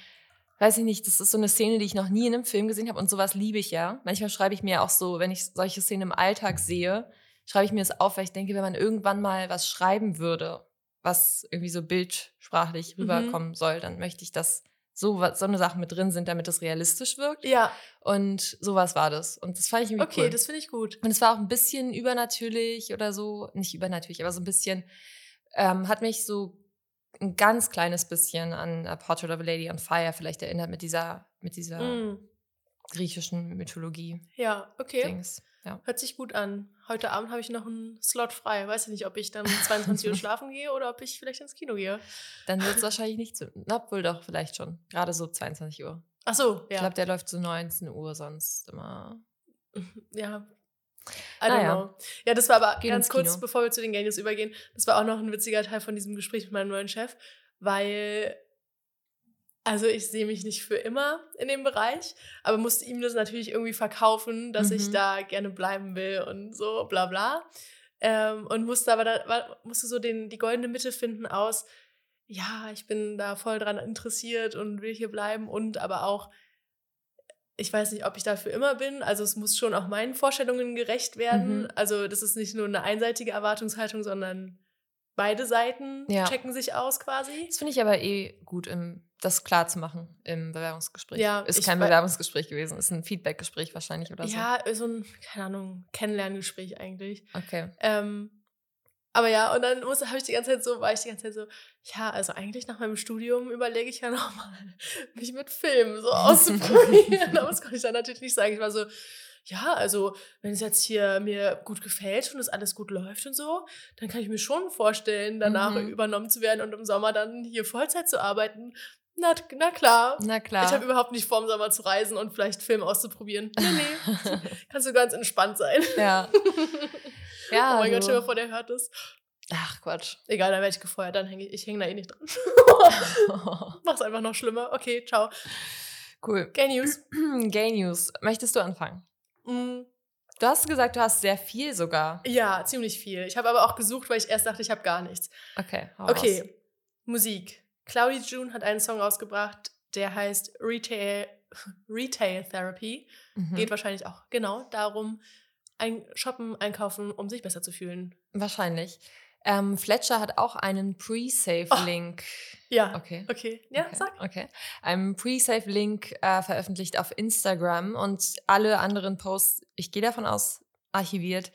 weiß ich nicht, das ist so eine Szene, die ich noch nie in einem Film gesehen habe und sowas liebe ich ja. Manchmal schreibe ich mir auch so, wenn ich solche Szenen im Alltag sehe, schreibe ich mir das auf, weil ich denke, wenn man irgendwann mal was schreiben würde, was irgendwie so bildsprachlich mhm. rüberkommen mhm. soll, dann möchte ich das so, so eine Sachen mit drin sind, damit es realistisch wirkt. Ja. Und sowas war das. Und das fand ich irgendwie okay, cool. Das finde ich gut. Und es war auch ein bisschen übernatürlich oder so. Nicht übernatürlich, aber so ein bisschen, ähm, hat mich so ein ganz kleines bisschen an A Portrait of a Lady on Fire vielleicht erinnert mit dieser, mit dieser mm. Griechischen Mythologie. Ja, okay. Dings. Ja. Hört sich gut an. Heute Abend habe ich noch einen Slot frei. Weiß ich nicht, ob ich dann 22 Uhr schlafen gehe oder ob ich vielleicht ins Kino gehe. Dann wird es wahrscheinlich nicht so. Na, wohl doch, vielleicht schon. Gerade so 22 Uhr. Ach so, ja. Ich glaube, der läuft so 19 Uhr sonst immer. Ja. I don't naja. know. Ja, das war aber Gehen ganz kurz, bevor wir zu den Gangs übergehen, das war auch noch ein witziger Teil von diesem Gespräch mit meinem neuen Chef, weil also ich sehe mich nicht für immer in dem Bereich, aber musste ihm das natürlich irgendwie verkaufen, dass mhm. ich da gerne bleiben will und so, bla bla. Ähm, und musste aber da, musste so den, die goldene Mitte finden aus, ja, ich bin da voll dran interessiert und will hier bleiben und aber auch, ich weiß nicht, ob ich dafür immer bin. Also es muss schon auch meinen Vorstellungen gerecht werden. Mhm. Also das ist nicht nur eine einseitige Erwartungshaltung, sondern beide Seiten ja. checken sich aus quasi. Das finde ich aber eh gut im das klar zu machen im Bewerbungsgespräch. Ja, ist kein Bewerbungsgespräch gewesen, ist ein Feedbackgespräch wahrscheinlich oder so. Ja, so ein, keine Ahnung, Kennenlerngespräch eigentlich. Okay. Ähm, aber ja, und dann habe ich die ganze Zeit so, war ich die ganze Zeit so, ja, also eigentlich nach meinem Studium überlege ich ja nochmal, mich mit Filmen so auszuprobieren. Aber das konnte ich dann natürlich nicht sagen. Ich war so, ja, also wenn es jetzt hier mir gut gefällt und es alles gut läuft und so, dann kann ich mir schon vorstellen, danach mhm. übernommen zu werden und im Sommer dann hier Vollzeit zu arbeiten. Na, na klar. Na klar. Ich habe überhaupt nicht vor, im Sommer zu reisen und vielleicht Film auszuprobieren. Nee, nee. Kannst du ganz entspannt sein. Ja. ja oh mein Gott, stell dir vor, der hört das. Ach, Quatsch. Egal, dann werde ich gefeuert, dann hänge ich, ich hänge da eh nicht dran. Mach's einfach noch schlimmer. Okay, ciao. Cool. Gay News. Gay News. Möchtest du anfangen? Mm. Du hast gesagt, du hast sehr viel sogar. Ja, ziemlich viel. Ich habe aber auch gesucht, weil ich erst dachte, ich habe gar nichts. Okay. Okay. Raus. Musik. Cloudy June hat einen Song rausgebracht, der heißt Retail, Retail Therapy. Mhm. Geht wahrscheinlich auch genau darum, ein Shoppen, einkaufen, um sich besser zu fühlen. Wahrscheinlich. Ähm, Fletcher hat auch einen Pre-Save-Link. Oh, ja. Okay. Okay. Ja, okay. sag. Okay. Einen Pre-Save-Link äh, veröffentlicht auf Instagram und alle anderen Posts, ich gehe davon aus, archiviert.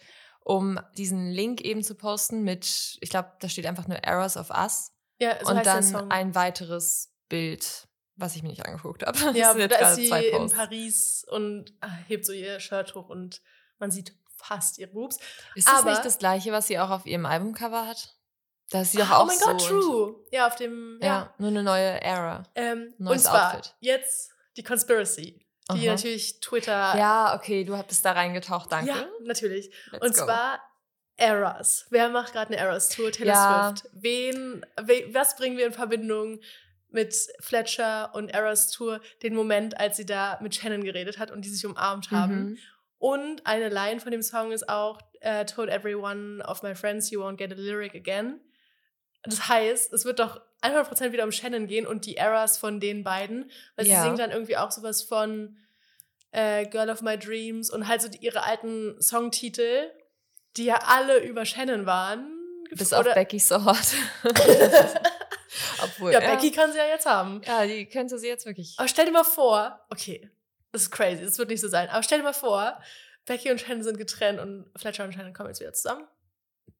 um diesen Link eben zu posten mit, ich glaube, da steht einfach nur Errors of Us. Ja, so und dann ein weiteres Bild, was ich mir nicht angeguckt habe. Ja, da ist sie in. Paris und ah, hebt so ihr Shirt hoch und man sieht fast ihre Boobs. Ist das aber- nicht das gleiche, was sie auch auf ihrem Albumcover hat? Da ist sie doch Ah, auch oh mein so. Gott, true. Ja, auf dem, Ja. ja. nur eine neue Era. Ähm, und Neues zwar Outfit. jetzt die Conspiracy, die Aha. natürlich Twitter. Ja, okay, du bist da reingetaucht, danke. Ja, natürlich. Let's und go. zwar Eras. Wer macht gerade eine Eras-Tour? Taylor Ja. Swift. Wen, we, was bringen wir in Verbindung mit Fletcher und Eras Tour? Den Moment, als sie da mit Shannon geredet hat und die sich umarmt haben. Mhm. Und eine Line von dem Song ist auch äh, Told everyone of my friends you won't get a lyric again. Das heißt, es wird doch 100% wieder um Shannon gehen und die Eras von den beiden. Weil Ja. sie singt dann irgendwie auch sowas von äh, Girl of My Dreams und halt so die, ihre alten Songtitel, die ja alle über Shannon waren. Bis auf Becky So Hot. Obwohl, Ja, Becky kann sie ja jetzt haben. Ja, die könnte sie jetzt wirklich. Aber stell dir mal vor, okay, das ist crazy, das wird nicht so sein, aber stell dir mal vor, Becky und Shannon sind getrennt und Fletcher und Shannon kommen jetzt wieder zusammen.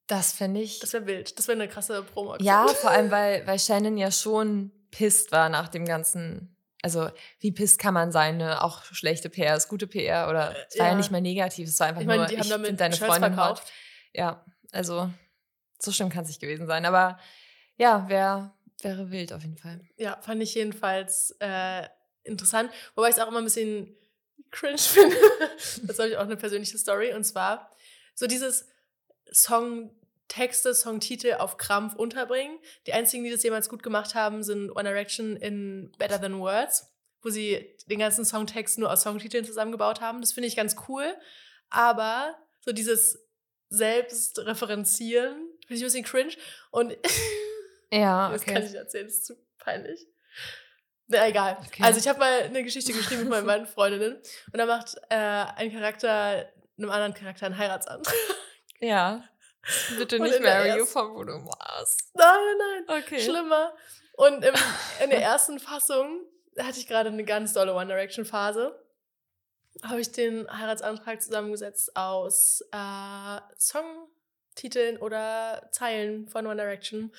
Das finde ich. Das wäre wild. Das wäre eine krasse promo Ja, vor allem, weil, weil Shannon ja schon pisst war nach dem ganzen. Also, wie pisst kann man sein? Ne? Auch schlechte PR ist gute PR oder es war ja. ja. nicht mal negativ, es war einfach Ich meine, nur, die haben damit deine Shirts Freundin verkauft. hot. Ja, also so schlimm kann es nicht gewesen sein. Aber ja, wär, wäre wild auf jeden Fall. Ja, fand ich jedenfalls äh, interessant. Wobei ich es auch immer ein bisschen cringe finde. das habe ich auch eine persönliche Story. Und zwar so dieses Songtexte, Songtitel auf Krampf unterbringen. Die einzigen, die das jemals gut gemacht haben, sind One Direction in Better Than Words, wo sie den ganzen Songtext nur aus Songtiteln zusammengebaut haben. Das finde ich ganz cool. Aber so dieses Selbstreferenzieren finde ich ein bisschen cringe. Und Ja, das okay. kann ich erzählen, das ist zu peinlich. Na, egal. Okay. Also ich habe mal eine Geschichte geschrieben mit meinen beiden Freundinnen und da macht äh, ein Charakter einem anderen Charakter einen Heiratsantrag. Ja. Bitte nicht Mary, von Bruno Mars. nein, nein, nein. Okay. Schlimmer. Und im, in der ersten Fassung hatte ich gerade eine ganz dolle One Direction Phase. Habe ich den Heiratsantrag zusammengesetzt aus äh, Songtiteln oder Zeilen von One Direction.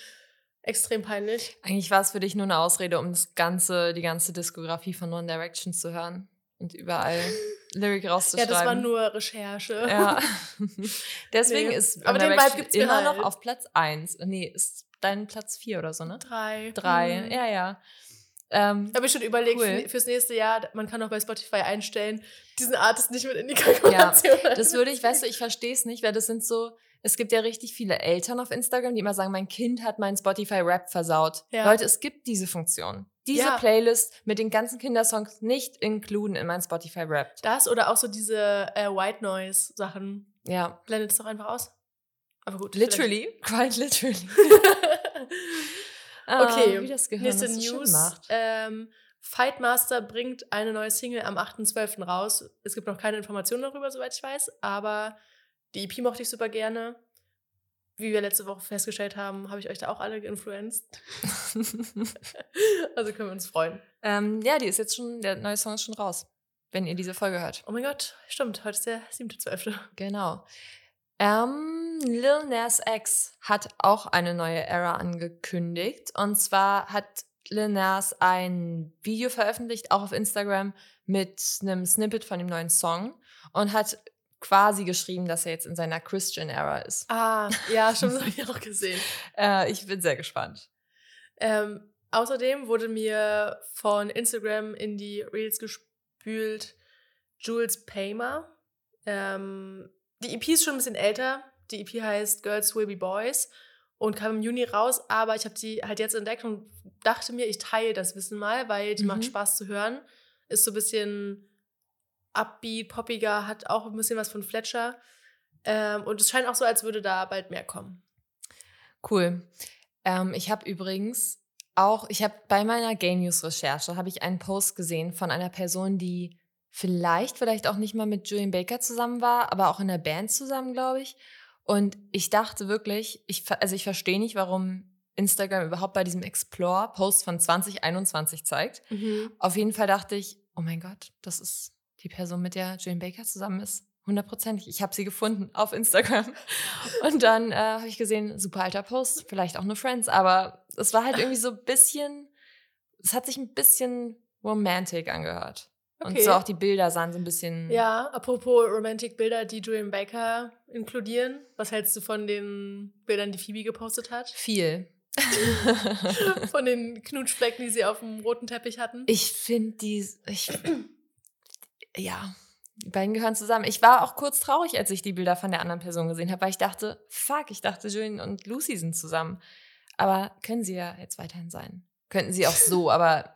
Extrem peinlich. Eigentlich war es für dich nur eine Ausrede, um das ganze, die ganze Diskografie von One Direction zu hören und überall Lyric Ja, rauszuschreiben. das war nur Recherche. Ja. Deswegen Nee. ist Aber One den Vibe Direction gibt's immer noch halt. auf Platz 1. Nee, ist dein Platz 4 oder so, ne? Drei. Drei. Mhm. Ja, ja. Ähm, Habe ich schon überlegt, Cool. für, fürs nächste Jahr, man kann auch bei Spotify einstellen, diesen Artist nicht mit in die Kalkulation. das würde ich, weißt du, ich verstehe es nicht, weil das sind so, es gibt ja richtig viele Eltern auf Instagram, die immer sagen, mein Kind hat meinen Spotify-Rap versaut. Ja. Leute, es gibt diese Funktion. Diese Ja. Playlist mit den ganzen Kindersongs nicht inkluden in mein Spotify-Rap. Das oder auch so diese äh, White Noise Sachen. Ja, Blendet es doch einfach aus. Aber gut. literally, quite literally. vielleicht. Ah, okay, wie das Gehirn nächste News. Ähm, Fightmaster bringt eine neue Single am 8.12. raus. Es gibt noch keine Informationen darüber, soweit ich weiß, aber die EP mochte ich super gerne. Wie wir letzte Woche festgestellt haben, habe ich euch da auch alle geinfluenced. also können wir uns freuen. ähm, ja, die ist jetzt schon, der neue Song ist schon raus, wenn ihr diese Folge hört. Oh mein Gott, stimmt, heute ist der 7.12. Genau. Ähm, Lil Nas X hat auch eine neue Era angekündigt. Und zwar hat Lil Nas ein Video veröffentlicht, auch auf Instagram, mit einem Snippet von dem neuen Song und hat quasi geschrieben, dass er jetzt in seiner Christian Era ist. Ah, ja, das habe ich auch gesehen. Äh, ich bin sehr gespannt. Ähm, außerdem wurde mir von Instagram in die Reels gespült Jules Paymer. Ähm, die EP ist schon ein bisschen älter. Die EP heißt Girls Will Be Boys und kam im Juni raus, aber ich habe die halt jetzt entdeckt und dachte mir, ich teile das Wissen mal, weil die Mhm. macht Spaß zu hören. Ist so ein bisschen upbeat, poppiger, hat auch ein bisschen was von Fletcher. Ähm, und es scheint auch so, als würde da bald mehr kommen. Cool. Ähm, ich habe übrigens auch, ich habe bei meiner Gay News Recherche habe ich einen Post gesehen von einer Person, die vielleicht, vielleicht auch nicht mal mit Julian Baker zusammen war, aber auch in der Band zusammen, glaube ich. Und ich dachte wirklich, ich, also ich verstehe nicht, warum Instagram überhaupt bei diesem Explore-Post von 2021 zeigt. Auf jeden Fall dachte ich, oh mein Gott, das ist die Person, mit der Julian Baker zusammen ist. hundertprozentig. Ich habe sie gefunden auf Instagram. Und dann äh, habe ich gesehen, super alter Post, vielleicht auch nur Friends, aber es war halt irgendwie so ein bisschen, es hat sich ein bisschen romantic angehört. Okay. Und so auch die Bilder sahen so ein bisschen. Ja, apropos Romantic Bilder, die Julian Baker inkludieren. Was hältst du von den Bildern, die Phoebe gepostet hat? Viel. von den Knutschflecken, die sie auf dem roten Teppich hatten. Ich finde die. Ich, ja, die beiden gehören zusammen. Ich war auch kurz traurig, als ich die Bilder von der anderen Person gesehen habe, weil ich dachte, fuck, ich dachte, Julian und Lucy sind zusammen. Aber können sie ja jetzt weiterhin sein. Könnten sie auch so, aber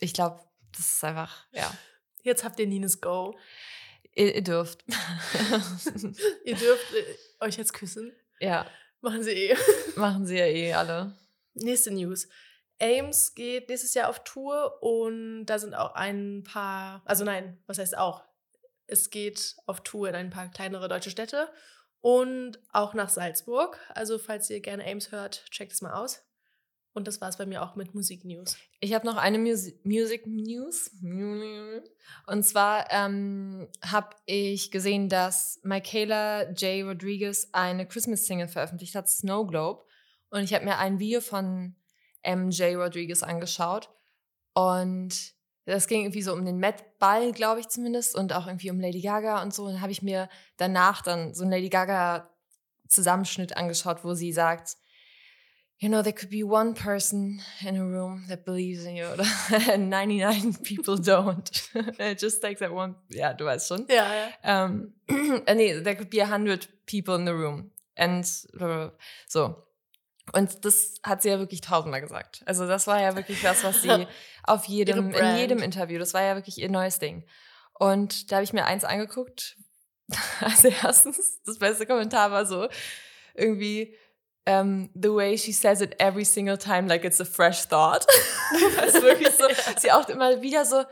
ich glaube, das ist einfach, ja. Jetzt habt ihr Nines Go. Ihr, ihr dürft. ihr dürft äh, euch jetzt küssen. Ja. Machen sie eh. Machen sie ja eh alle. Nächste News. Ames geht nächstes Jahr auf Tour und da sind auch ein paar, also nein, was heißt auch? Es geht auf Tour in ein paar kleinere deutsche Städte und auch nach Salzburg. Also falls ihr gerne Ames hört, checkt es mal aus. Und das war es bei mir auch mit Musik News. Ich habe noch eine Musi Music News. Und zwar ähm, habe ich gesehen, dass Michaela J. Rodriguez eine Christmas-Single veröffentlicht hat, Snow Globe. Und ich habe mir ein Video von MJ Rodriguez angeschaut. Und das ging irgendwie so um den Met Ball, glaube ich zumindest, und auch irgendwie um Lady Gaga und so. Und dann habe ich mir danach dann so einen Lady Gaga Zusammenschnitt angeschaut, wo sie sagt, you know, there could be one person in a room that believes in you, and 99 people don't. It just takes that one. Ja, du weißt schon. Ja, ja. Um, nee, there could be a hundred people in the room. And so. Und das hat sie ja wirklich tausendmal gesagt. Also das war ja wirklich was, was sie auf jedem, in jedem Interview, das war ja wirklich ihr neues Ding. Und da habe ich mir eins angeguckt. Also erstens, das beste Kommentar war so, irgendwie, um, the way she says it every single time, like it's a fresh thought. das ist wirklich so, sie auch immer wieder so,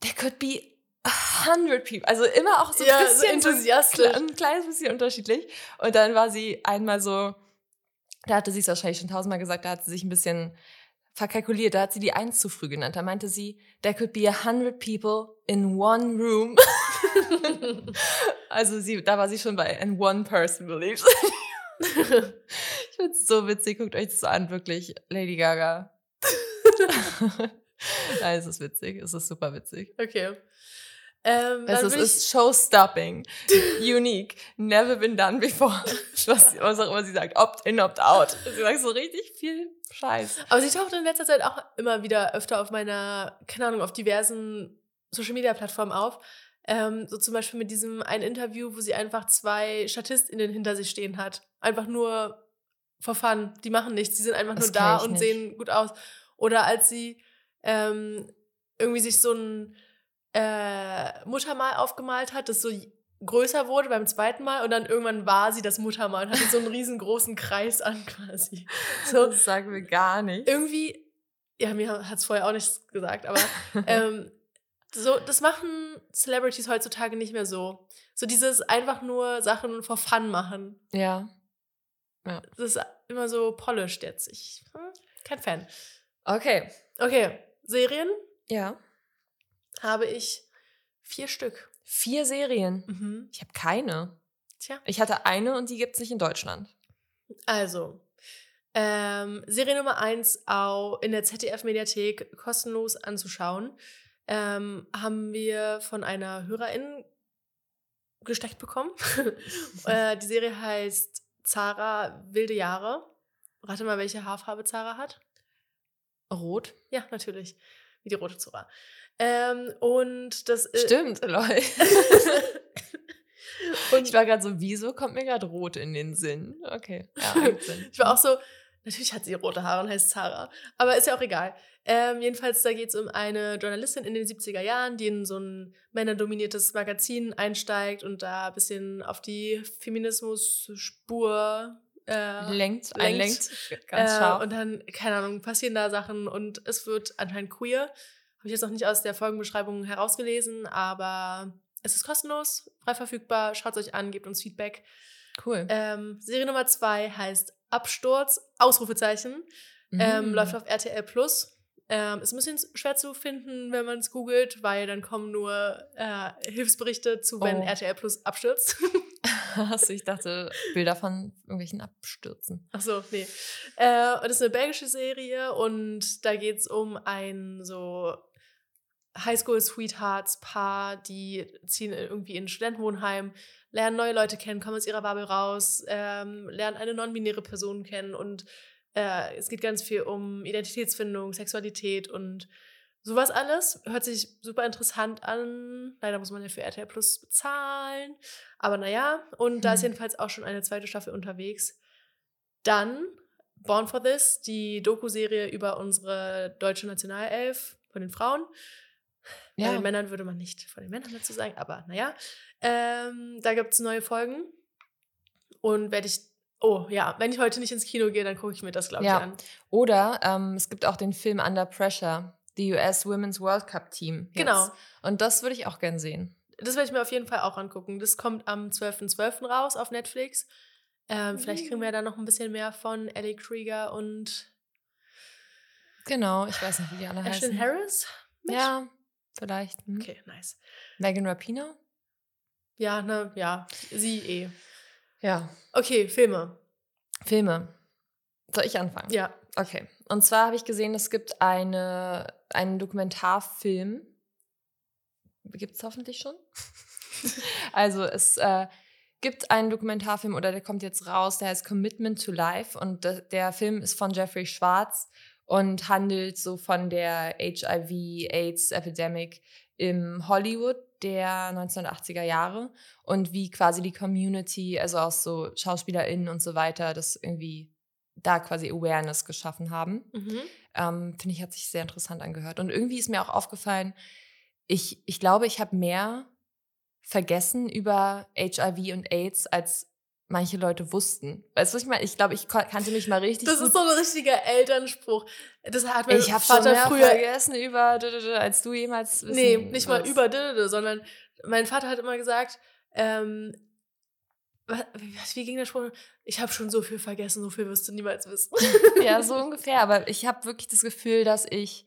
there could be a hundred people. Also immer auch so ein ja, bisschen so enthusiastisch. ein kleines bisschen unterschiedlich. Und dann war sie einmal so, da hatte sie es wahrscheinlich schon tausendmal gesagt, da hat sie sich ein bisschen verkalkuliert, da hat sie die Eins zu früh genannt. Da meinte sie, there could be a hundred people in one room. also sie, da war sie schon bei in one person believes ich finde es so witzig. Guckt euch das an, wirklich. Lady Gaga. Nein, es ist witzig. Es ist super witzig. Okay. Ähm, es ist, ist show-stopping. Unique. Never been done before. Was, was auch immer sie sagt. Opt-in, opt-out. Sie sagt so richtig viel Scheiß. Aber sie taucht in letzter Zeit auch immer wieder öfter auf meiner, keine Ahnung, auf diversen Social-Media-Plattformen auf. Ähm, so zum Beispiel mit diesem ein Interview, wo sie einfach zwei StatistInnen hinter sich stehen hat. Einfach nur for fun. Die machen nichts. Die sind einfach das nur da und nicht. sehen gut aus. Oder als sie ähm, irgendwie sich so ein äh, Muttermal aufgemalt hat, das so größer wurde beim zweiten Mal und dann irgendwann war sie das Muttermal und hatte so einen riesengroßen Kreis an quasi. So, das sagen wir gar nicht. Irgendwie, ja, mir hat es vorher auch nichts gesagt, aber ähm, so, das machen Celebrities heutzutage nicht mehr so. So dieses einfach nur Sachen for fun machen. Ja. ja. Das ist immer so polished jetzt. Ich hm, kein Fan. Okay. Okay. Serien? Ja. Habe ich vier Stück. Vier Serien? Mhm. Ich habe keine. Tja. Ich hatte eine und die gibt es nicht in Deutschland. Also, ähm, Serie Nummer eins auch in der ZDF-Mediathek kostenlos anzuschauen ähm, haben wir von einer Hörerin gesteckt bekommen. äh, die Serie heißt Zara Wilde Jahre. Rate mal, welche Haarfarbe Zara hat. Rot? Ja, natürlich. Wie die rote Zora. Ähm, und das ist. Stimmt, Leute. und ich war gerade so, wieso kommt mir gerade rot in den Sinn? Okay. Ja, ich war auch so, natürlich hat sie rote Haare und heißt Zara. Aber ist ja auch egal. Ähm, jedenfalls, da geht es um eine Journalistin in den 70er Jahren, die in so ein männerdominiertes Magazin einsteigt und da ein bisschen auf die Feminismus-Spur äh, lenkt, einlenkt. Ganz scharf. Äh, und dann, keine Ahnung, passieren da Sachen und es wird anscheinend queer. Habe ich jetzt noch nicht aus der Folgenbeschreibung herausgelesen, aber es ist kostenlos, frei verfügbar. Schaut es euch an, gebt uns Feedback. Cool. Ähm, Serie Nummer zwei heißt Absturz, Ausrufezeichen. Mhm. Ähm, läuft auf RTL Plus Ähm, ist ein bisschen schwer zu finden, wenn man es googelt, weil dann kommen nur äh, Hilfsberichte zu, wenn oh. RTL Plus abstürzt. also ich dachte, Bilder von irgendwelchen Abstürzen. Ach so, nee. Äh, das ist eine belgische Serie und da geht es um ein so Highschool-Sweethearts-Paar, die ziehen irgendwie in ein Studentenwohnheim, lernen neue Leute kennen, kommen aus ihrer Bubble raus, ähm, lernen eine non-binäre Person kennen und äh, es geht ganz viel um Identitätsfindung, Sexualität und sowas alles. Hört sich super interessant an. Leider muss man ja für RTL Plus bezahlen. Aber naja, und hm. da ist hm. jedenfalls auch schon eine zweite Staffel unterwegs. Dann Born for This, die Doku-Serie über unsere deutsche Nationalelf von den Frauen. Ja. Bei den Männern würde man nicht von den Männern dazu sagen, aber naja. Ähm, da gibt es neue Folgen. Und werde ich Oh ja, wenn ich heute nicht ins Kino gehe, dann gucke ich mir das, glaube ich, an. Oder ähm, es gibt auch den Film Under Pressure, die US Women's World Cup Team. Jetzt. Genau. Und das würde ich auch gern sehen. Das werde ich mir auf jeden Fall auch angucken. Das kommt am 12.12. .12. raus auf Netflix. Ähm, mhm. Vielleicht kriegen wir da noch ein bisschen mehr von Ellie Krieger und. Genau, ich weiß nicht, wie die alle heißen. Ashton Harris? Mit? Ja, vielleicht. Hm. Okay, nice. Megan Rapino? Ja, ne, ja, sie eh. Ja. Okay, Filme. Filme. Soll ich anfangen? Ja. Okay. Und zwar habe ich gesehen, es gibt eine, einen Dokumentarfilm. Gibt es hoffentlich schon? also es äh, gibt einen Dokumentarfilm oder der kommt jetzt raus, der heißt Commitment to Life und der Film ist von Jeffrey Schwarz und handelt so von der HIV-AIDS-Epidemic im Hollywood der 1980er Jahre und wie quasi die Community, also auch so SchauspielerInnen und so weiter, das irgendwie da quasi Awareness geschaffen haben. Mhm. Ähm, Finde ich, hat sich sehr interessant angehört. Und irgendwie ist mir auch aufgefallen, ich, ich glaube, ich habe mehr vergessen über HIV und AIDS als manche Leute wussten. Weißt du, ich meine? Ich glaube, ich kannte mich mal richtig. Das ist so ein richtiger Elternspruch. Das hat mein ich Vater schon mehr früher vergessen über als du jemals wissen Nee, nicht mal über sondern mein Vater hat immer gesagt, ähm, wie ging der Spruch? Ich habe schon so viel vergessen, so viel wirst du niemals wissen. ja, so ungefähr. Aber ich habe wirklich das Gefühl, dass ich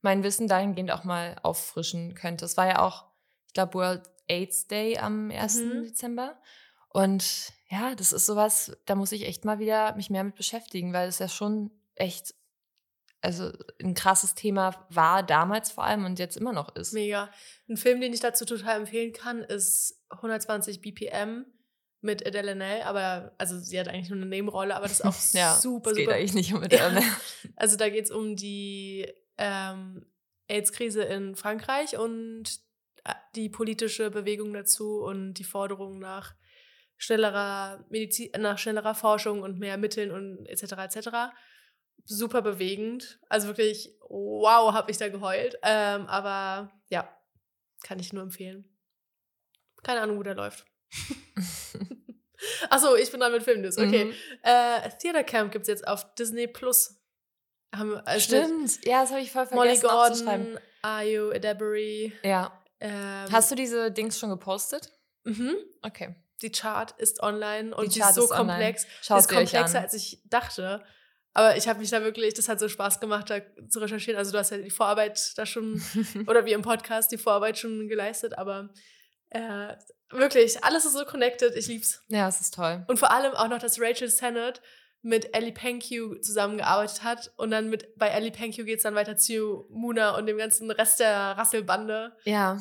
mein Wissen dahingehend auch mal auffrischen könnte. Es war ja auch, ich glaube, World AIDS Day am 1. Mhm. Dezember. Und ja, das ist sowas, da muss ich echt mal wieder mich mehr mit beschäftigen, weil es ja schon echt, also ein krasses Thema war damals vor allem und jetzt immer noch ist. Mega. Ein Film, den ich dazu total empfehlen kann, ist 120 BPM mit Adele Nell, aber also sie hat eigentlich nur eine Nebenrolle, aber das ist auch ja, super, das geht super. eigentlich nicht um Adele ja. Also da geht es um die ähm, AIDS-Krise in Frankreich und äh, die politische Bewegung dazu und die Forderung nach schnellerer Medizin, nach schnellerer Forschung und mehr Mitteln und etc. etc. Super bewegend. Also wirklich, wow, habe ich da geheult. Ähm, aber ja, kann ich nur empfehlen. Keine Ahnung, wo der läuft. Achso, ich bin dran mit Filmnews. Okay. Mhm. Äh, Theater Camp gibt es jetzt auf Disney Plus. Haben, also Stimmt, ja, das habe ich voll vergessen Molly Gordon, Ayu Edebury. Ja. Ähm, Hast du diese Dings schon gepostet? Mhm. Okay die Chart ist online und die, die ist so ist komplex. Schaut ist komplexer, als ich dachte. Aber ich habe mich da wirklich, das hat so Spaß gemacht, da zu recherchieren. Also du hast ja die Vorarbeit da schon, oder wie im Podcast, die Vorarbeit schon geleistet, aber äh, wirklich, alles ist so connected, ich lieb's. Ja, es ist toll. Und vor allem auch noch, dass Rachel Sennett mit Ellie Penkew zusammengearbeitet hat und dann mit bei Ellie Penkew geht es dann weiter zu Muna und dem ganzen Rest der Rasselbande. Ja.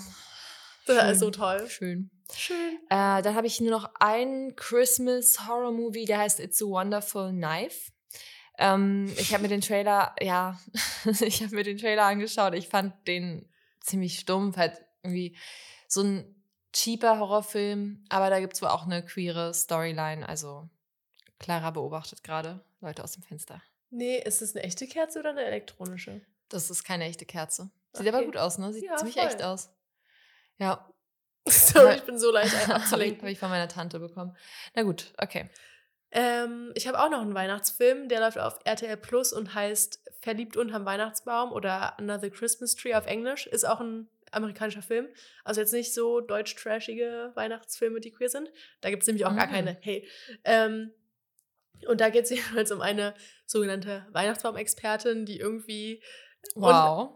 Das ist so toll. Schön. Schön. Äh, dann habe ich nur noch einen Christmas Horror Movie, der heißt It's a Wonderful Knife. Ähm, ich habe mir den Trailer, ja, ich habe mir den Trailer angeschaut. Ich fand den ziemlich stumpf, halt irgendwie so ein cheaper Horrorfilm, aber da gibt es wohl auch eine queere Storyline. Also Clara beobachtet gerade Leute aus dem Fenster. Nee, ist das eine echte Kerze oder eine elektronische? Das ist keine echte Kerze. Sieht okay. aber gut aus, ne? Sieht ja, ziemlich voll. echt aus. Ja, Sorry, ich bin so leicht abzulenken. Habe ich von meiner Tante bekommen. Na gut, okay. Ähm, ich habe auch noch einen Weihnachtsfilm, der läuft auf RTL Plus und heißt Verliebt unterm Weihnachtsbaum oder Another Christmas Tree auf Englisch. Ist auch ein amerikanischer Film. Also jetzt nicht so deutsch-trashige Weihnachtsfilme, die queer sind. Da gibt es nämlich auch mhm. gar keine. Hey. Ähm, und da geht es jedenfalls um eine sogenannte Weihnachtsbaumexpertin, die irgendwie Wow.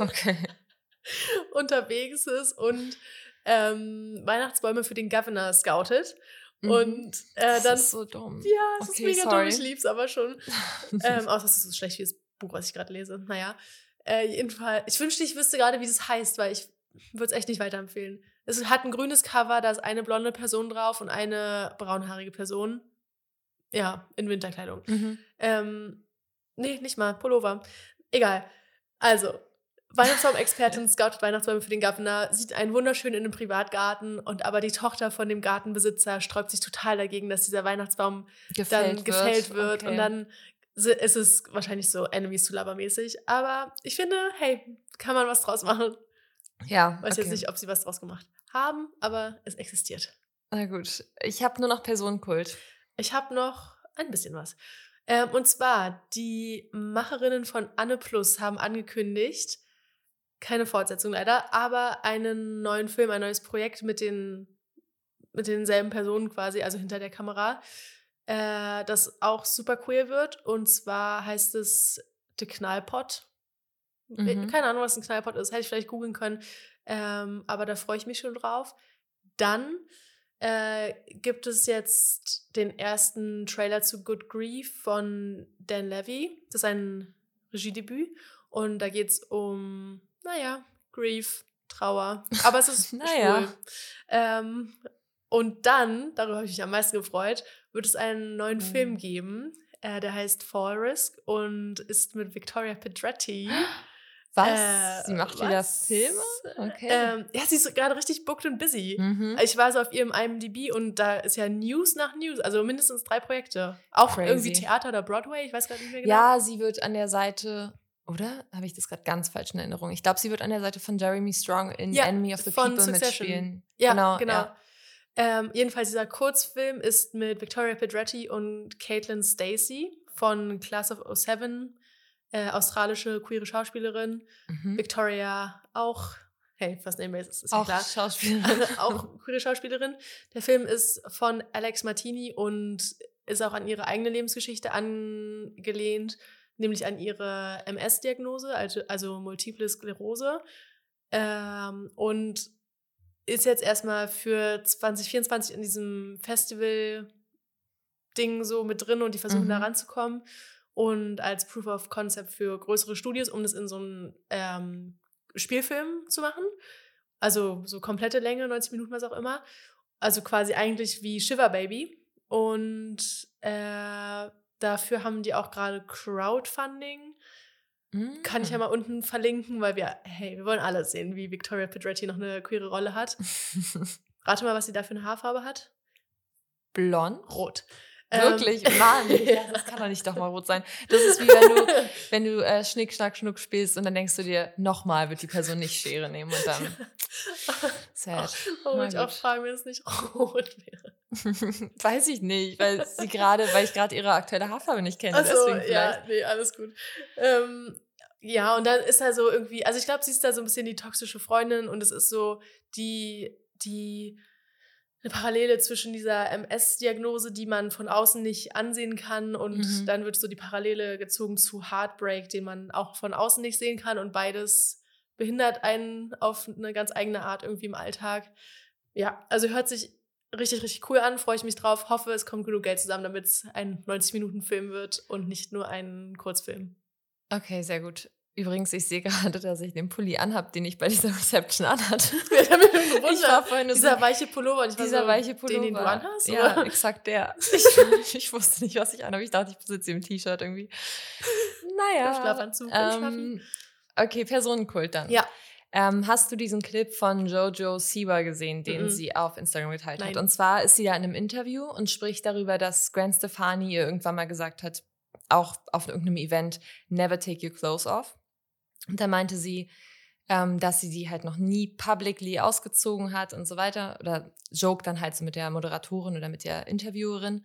okay. unterwegs ist und ähm, Weihnachtsbäume für den Governor scoutet. Mhm. Und äh, dann. Das ist so dumm. Ja, es okay, ist mega sorry. dumm. Ich lieb's aber schon. ähm, außer es ist so schlecht wie das Buch, was ich gerade lese. Naja. Äh, jedenfalls, ich wünschte, ich wüsste gerade, wie das heißt, weil ich würde es echt nicht weiterempfehlen. Es hat ein grünes Cover, da ist eine blonde Person drauf und eine braunhaarige Person. Ja, in Winterkleidung. Mhm. Ähm, nee, nicht mal, Pullover. Egal. Also, Weihnachtsbaum-Expertin scoutet Weihnachtsbäume für den Governor, sieht einen wunderschön in einem Privatgarten und aber die Tochter von dem Gartenbesitzer sträubt sich total dagegen, dass dieser Weihnachtsbaum gefällt dann wird. gefällt wird okay. und dann ist es wahrscheinlich so Enemies to Lover mäßig. Aber ich finde, hey, kann man was draus machen. Ja. Weiß okay. jetzt nicht, ob sie was draus gemacht haben, aber es existiert. Na gut. Ich habe nur noch Personenkult. Ich habe noch ein bisschen was. Ähm, und zwar, die Macherinnen von Anne Plus haben angekündigt, keine Fortsetzung leider, aber einen neuen Film, ein neues Projekt mit den mit denselben Personen quasi, also hinter der Kamera, äh, das auch super queer wird. Und zwar heißt es The Knallpot. Mhm. Keine Ahnung, was ein Knallpot ist. Hätte ich vielleicht googeln können. Ähm, aber da freue ich mich schon drauf. Dann äh, gibt es jetzt den ersten Trailer zu Good Grief von Dan Levy. Das ist ein Regiedebüt. Und da geht es um, naja, Grief, Trauer. Aber es ist naja. schwul. Ähm, und dann, darüber habe ich mich am meisten gefreut, wird es einen neuen mhm. Film geben. Äh, der heißt Fall Risk und ist mit Victoria Pedretti. Was? Äh, sie macht was? wieder Filme? Okay. Ähm, ja, sie ist gerade richtig booked und busy. Mhm. Ich war so auf ihrem IMDb und da ist ja News nach News, also mindestens drei Projekte. Auch Crazy. irgendwie Theater oder Broadway, ich weiß gerade nicht mehr genau. Ja, sie wird an der Seite, oder? Habe ich das gerade ganz falsch in Erinnerung? Ich glaube, sie wird an der Seite von Jeremy Strong in ja, Enemy of the People Succession. mitspielen. Ja, genau. genau. Ja. Ähm, jedenfalls dieser Kurzfilm ist mit Victoria Pedretti und Caitlin Stacey von Class of 07 äh, australische queere Schauspielerin. Mhm. Victoria auch. Hey, was nehmen wir jetzt? Ist auch klar. Schauspielerin. auch queere Schauspielerin. Der Film ist von Alex Martini und ist auch an ihre eigene Lebensgeschichte angelehnt, nämlich an ihre MS-Diagnose, also, also Multiple Sklerose. Ähm, und ist jetzt erstmal für 2024 in diesem Festival-Ding so mit drin und die versuchen mhm. da ranzukommen und als Proof of Concept für größere Studios, um das in so einen ähm, Spielfilm zu machen. Also so komplette Länge, 90 Minuten, was auch immer. Also quasi eigentlich wie Shiver Baby. Und äh, dafür haben die auch gerade Crowdfunding. Mm. Kann ich ja mm. mal unten verlinken, weil wir, hey, wir wollen alle sehen, wie Victoria Pedretti noch eine queere Rolle hat. Rate mal, was sie da für eine Haarfarbe hat. Blond. Rot. Wirklich, ähm, Mann, das kann doch nicht doch mal rot sein. Das ist wie wenn du, wenn du äh, Schnick, Schnack, Schnuck spielst und dann denkst du dir, nochmal wird die Person nicht Schere nehmen und dann sad. Warum ich auch fragen, wenn es nicht rot wäre. Weiß ich nicht, weil sie gerade, weil ich gerade ihre aktuelle Haarfarbe nicht kenne. Also, ja, nee, alles gut. Ähm, ja, und dann ist da so irgendwie, also ich glaube, sie ist da so ein bisschen die toxische Freundin und es ist so die, die eine Parallele zwischen dieser MS-Diagnose, die man von außen nicht ansehen kann, und mhm. dann wird so die Parallele gezogen zu Heartbreak, den man auch von außen nicht sehen kann. Und beides behindert einen auf eine ganz eigene Art irgendwie im Alltag. Ja, also hört sich richtig, richtig cool an, freue ich mich drauf, hoffe, es kommt genug Geld zusammen, damit es ein 90-Minuten-Film wird und nicht nur ein Kurzfilm. Okay, sehr gut. Übrigens, ich sehe gerade, dass ich den Pulli anhab, den ich bei dieser Reception anhatte. Ja, gewundert. Ich war vorhin dieser so, weiche Pullover. Ich dieser so, weiche Pullover. Den, den du anhast? Ja, oder? exakt der. Ich, ich, wusste nicht, was ich anhabe. Ich dachte, ich besitze im T-Shirt irgendwie. Naja. Schlafanzug. Ähm, okay, Personenkult dann. Ja. Ähm, hast du diesen Clip von Jojo Siwa gesehen, den mhm. sie auf Instagram geteilt Nein. hat? Und zwar ist sie da in einem Interview und spricht darüber, dass Gwen Stefani ihr irgendwann mal gesagt hat, auch auf irgendeinem Event, never take your clothes off. Und da meinte sie, ähm, dass sie die halt noch nie publicly ausgezogen hat und so weiter. Oder joke dann halt so mit der Moderatorin oder mit der Interviewerin.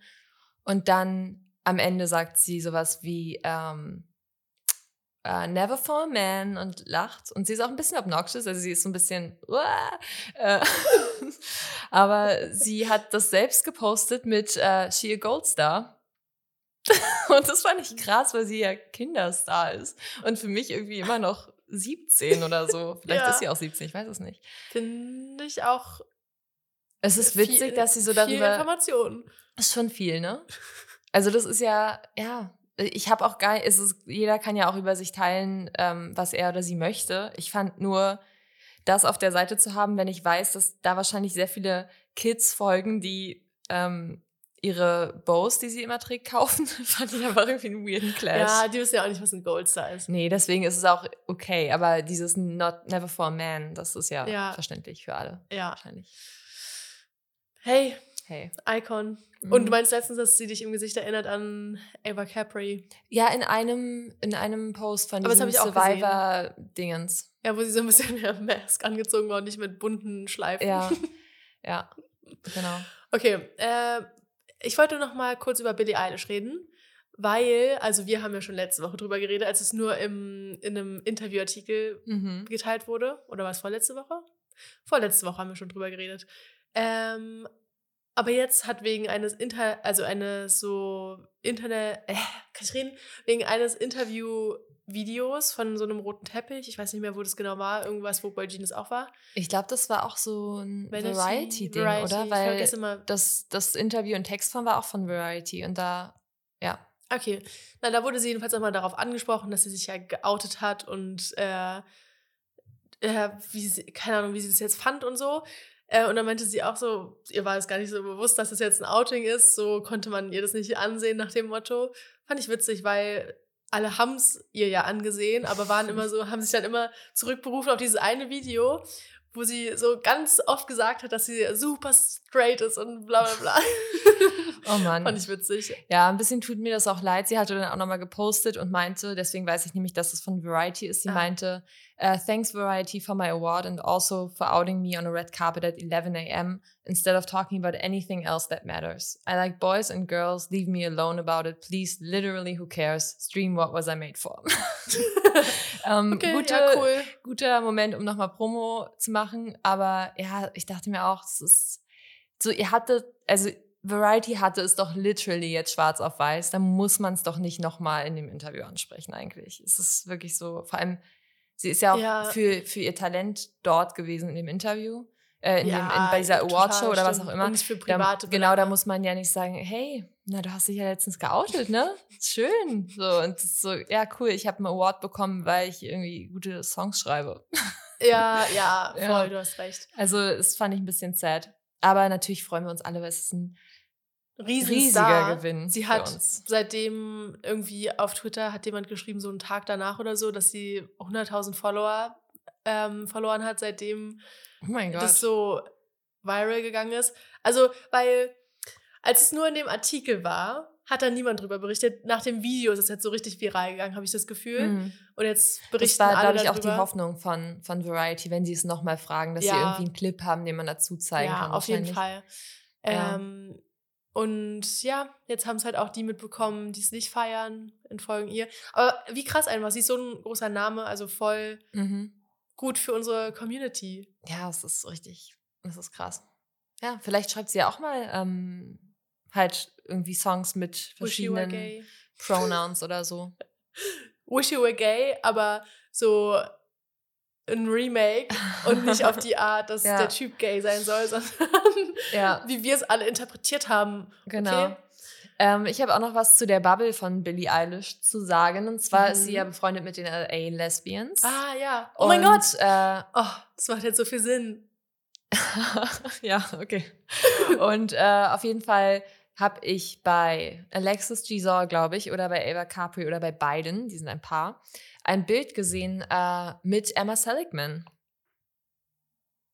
Und dann am Ende sagt sie sowas wie ähm, uh, Never for a Man und lacht. Und sie ist auch ein bisschen obnoxious, also sie ist so ein bisschen. Uh, aber sie hat das selbst gepostet mit uh, She a Gold Star. Und das fand ich krass, weil sie ja Kinderstar ist. Und für mich irgendwie immer noch 17 oder so. Vielleicht ja. ist sie auch 17, ich weiß es nicht. Finde ich auch. Es ist witzig, viel, dass sie so darüber. Viel Informationen. Ist schon viel, ne? Also, das ist ja, ja. Ich habe auch gar es ist, jeder kann ja auch über sich teilen, ähm, was er oder sie möchte. Ich fand nur, das auf der Seite zu haben, wenn ich weiß, dass da wahrscheinlich sehr viele Kids folgen, die ähm, ihre Bows, die sie immer trägt, kaufen, fand ich einfach irgendwie einen weirden Clash. Ja, die wissen ja auch nicht, was ein Goldstar ist. Nee, deswegen ist es auch okay. Aber dieses Not Never for a Man, das ist ja, ja. verständlich für alle. Ja. Wahrscheinlich. Hey. Hey. Icon. Mhm. Und du meinst letztens, dass sie dich im Gesicht erinnert an Ava Capri. Ja, in einem, in einem Post von diesem Survivor-Dingens. Ja, wo sie so ein bisschen mehr Mask angezogen war und nicht mit bunten Schleifen. Ja, ja, genau. Okay, äh, ich wollte noch mal kurz über Billie Eilish reden, weil, also wir haben ja schon letzte Woche drüber geredet, als es nur im, in einem Interviewartikel mhm. geteilt wurde. Oder war es vorletzte Woche? Vorletzte Woche haben wir schon drüber geredet. Ähm, aber jetzt hat wegen eines Inter, also eines so Internet, äh, kann ich reden? Wegen eines Interview Videos von so einem roten Teppich. Ich weiß nicht mehr, wo das genau war. Irgendwas, wo Boy Genius auch war. Ich glaube, das war auch so ein Variety-Ding, Variety. oder? Weil das, das Interview in Textform war auch von Variety und da, ja. Okay. Na, da wurde sie jedenfalls auch mal darauf angesprochen, dass sie sich ja geoutet hat und äh, äh, wie sie, keine Ahnung, wie sie das jetzt fand und so. Äh, und dann meinte sie auch so, ihr war es gar nicht so bewusst, dass das jetzt ein Outing ist. So konnte man ihr das nicht ansehen nach dem Motto. Fand ich witzig, weil alle haben es ihr ja angesehen, aber waren immer so, haben sich dann immer zurückberufen auf dieses eine Video, wo sie so ganz oft gesagt hat, dass sie super straight ist und bla bla bla. Oh Mann. Fand ich witzig. Ja, ein bisschen tut mir das auch leid. Sie hatte dann auch nochmal gepostet und meinte, deswegen weiß ich nämlich, dass es von Variety ist. Sie ah. meinte, uh, thanks Variety for my award and also for outing me on a red carpet at 11 a.m. instead of talking about anything else that matters. I like boys and girls. Leave me alone about it. Please, literally, who cares? Stream what was I made for. ähm, okay, gute, ja, cool. Guter Moment, um nochmal Promo zu machen. Aber ja, ich dachte mir auch, es ist so, ihr hattet, also Variety hatte es doch literally jetzt schwarz auf weiß. Da muss man es doch nicht nochmal in dem Interview ansprechen, eigentlich. Es ist wirklich so, vor allem, sie ist ja auch ja. Für, für ihr Talent dort gewesen in dem Interview. Äh, in ja, dem, in, bei dieser Awardshow oder was auch immer. Und für private da, genau, da muss man ja nicht sagen, hey, na, du hast dich ja letztens geoutet, ne? Schön. So, und so, ja, cool, ich habe einen Award bekommen, weil ich irgendwie gute Songs schreibe. Ja, ja, voll, ja. du hast recht. Also, das fand ich ein bisschen sad. Aber natürlich freuen wir uns alle, weil es ist ein riesiger Gewinn. Sie hat seitdem irgendwie auf Twitter hat jemand geschrieben, so einen Tag danach oder so, dass sie 100.000 Follower ähm, verloren hat, seitdem oh das so viral gegangen ist. Also, weil als es nur in dem Artikel war, hat da niemand drüber berichtet. Nach dem Video ist es jetzt so richtig viral gegangen, habe ich das Gefühl. Mhm. Und jetzt berichten das war, alle ich, auch die Hoffnung von, von Variety, wenn sie es nochmal fragen, dass ja. sie irgendwie einen Clip haben, den man dazu zeigen ja, kann. Ja, auf jeden Fall. Ja. Ähm, und ja, jetzt haben es halt auch die mitbekommen, die es nicht feiern in Folgen ihr. Aber wie krass einfach, sie ist so ein großer Name, also voll mhm. gut für unsere Community. Ja, es ist richtig, es ist krass. Ja, vielleicht schreibt sie ja auch mal ähm, halt irgendwie Songs mit verschiedenen Pronouns oder so. Wish you were gay, aber so ein Remake und nicht auf die Art, dass ja. der Typ gay sein soll, sondern ja. wie wir es alle interpretiert haben. Genau. Okay? Ähm, ich habe auch noch was zu der Bubble von Billie Eilish zu sagen. Und zwar mhm. ist sie ja mhm. befreundet mit den LA Lesbians. Ah, ja. Oh und, mein Gott. Äh, oh, das macht jetzt so viel Sinn. ja, okay. und äh, auf jeden Fall habe ich bei Alexis Gisor, glaube ich, oder bei Ava Capri oder bei beiden, die sind ein Paar, ein Bild gesehen äh, mit Emma Seligman.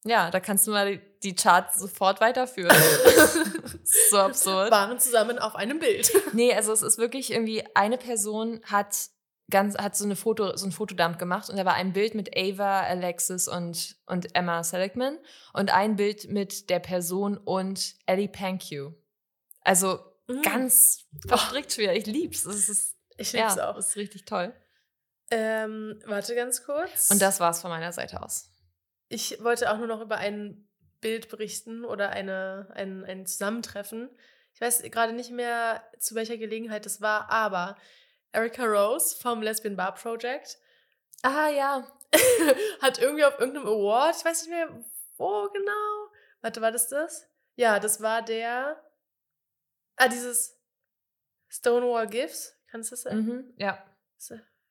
Ja, da kannst du mal die Charts sofort weiterführen. so absurd. Waren zusammen auf einem Bild. nee, also es ist wirklich irgendwie, eine Person hat ganz, hat so eine Foto, so ein Fotodump gemacht und da war ein Bild mit Ava, Alexis und, und Emma Seligman und ein Bild mit der Person und Ellie Pankew. Also mm. ganz verstrickt schwer. Ich lieb's. Es ist, ich lieb's ja, auch. Es ist richtig toll. Ähm, warte ganz kurz. Und das war's von meiner Seite aus. Ich wollte auch nur noch über ein Bild berichten oder eine, ein, ein Zusammentreffen. Ich weiß gerade nicht mehr, zu welcher Gelegenheit das war, aber Erica Rose vom Lesbian Bar Project. Ah, ja. hat irgendwie auf irgendeinem Award, ich weiß nicht mehr, wo genau. Warte, war das das? Ja, das war der. Ah, dieses Stonewall Gifts. Kannst du das sein? Mhm, ja.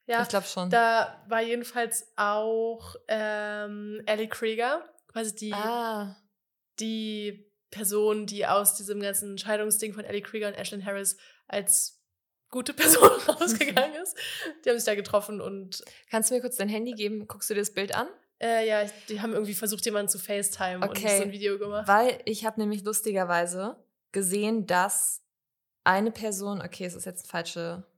Ja, ich glaube schon. Da war jedenfalls auch ähm, Ellie Krieger, quasi die, ah. die Person, die aus diesem ganzen Scheidungsding von Ellie Krieger und Ashlyn Harris als gute Person rausgegangen ist. Die haben sich da getroffen und. Kannst du mir kurz dein Handy geben? Guckst du dir das Bild an? Äh, ja, die haben irgendwie versucht, jemanden zu FaceTime okay. und so ein Video gemacht. Weil ich habe nämlich lustigerweise gesehen, dass eine Person, okay, es ist jetzt eine falsche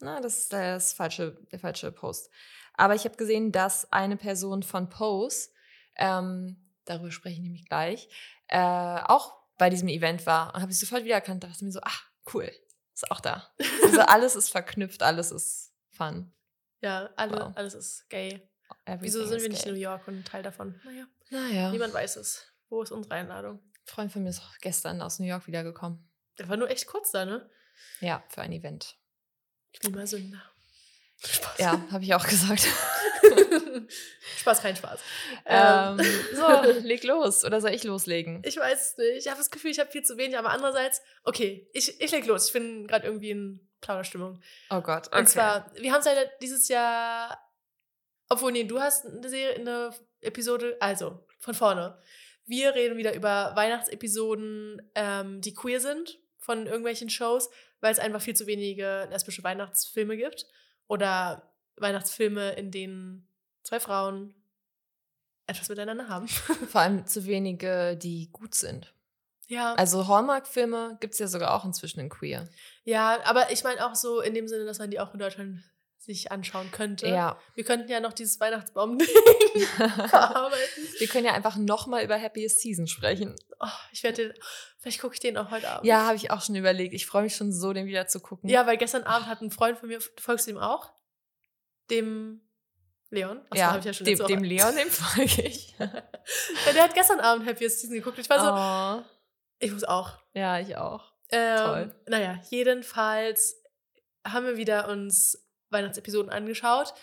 na, das ist das falsche, der falsche Post. Aber ich habe gesehen, dass eine Person von Pose, ähm, darüber spreche ich nämlich gleich, äh, auch bei diesem Event war und habe ich sofort wiedererkannt. Da dachte mir so, ach, cool, ist auch da. Also alles ist verknüpft, alles ist fun. Ja, alle, wow. alles ist gay. Everything Wieso sind wir nicht in New York und ein Teil davon? Naja. naja. Niemand weiß es. Wo ist unsere Einladung? Freund von mir ist auch gestern aus New York wiedergekommen. Der war nur echt kurz da, ne? Ja, für ein Event. Klimasünder. Spaß. Ja, habe ich auch gesagt. Spaß, kein Spaß. Ähm, ähm so, leg los. Oder soll ich loslegen? Ich weiß es nicht. Ich habe das Gefühl, ich habe viel zu wenig, aber andererseits, okay, ich, ich leg los. Ich bin gerade irgendwie in Plauderstimmung. Oh Gott. Okay. Und zwar, wir haben seit dieses Jahr, obwohl, nee, du hast eine Serie, eine Episode, also von vorne. Wir reden wieder über Weihnachtsepisoden, ähm, die queer sind von irgendwelchen Shows weil es einfach viel zu wenige lesbische Weihnachtsfilme gibt oder Weihnachtsfilme, in denen zwei Frauen etwas miteinander haben. Vor allem zu wenige, die gut sind. Ja. Also Hallmark-Filme gibt es ja sogar auch inzwischen in Queer. Ja, aber ich meine auch so in dem Sinne, dass man die auch in Deutschland sich anschauen könnte. Ja. Wir könnten ja noch dieses Weihnachtsbaum-Ding verarbeiten. Wir können ja einfach nochmal über Happiest Season sprechen. Oh, ich werde vielleicht gucke ich den auch heute Abend. Ja, habe ich auch schon überlegt. Ich freue mich schon so, den wieder zu gucken. Ja, weil gestern Abend hat ein Freund von mir, du folgst ihm auch? Dem Leon? Achso, ja, ich ja schon dem, dem Leon, dem folge ich. ja, der hat gestern Abend Happiest Season geguckt. Ich war so, oh. ich muss auch. Ja, ich auch. Ähm, Toll. Naja, jedenfalls haben wir wieder uns Weihnachtsepisoden angeschaut.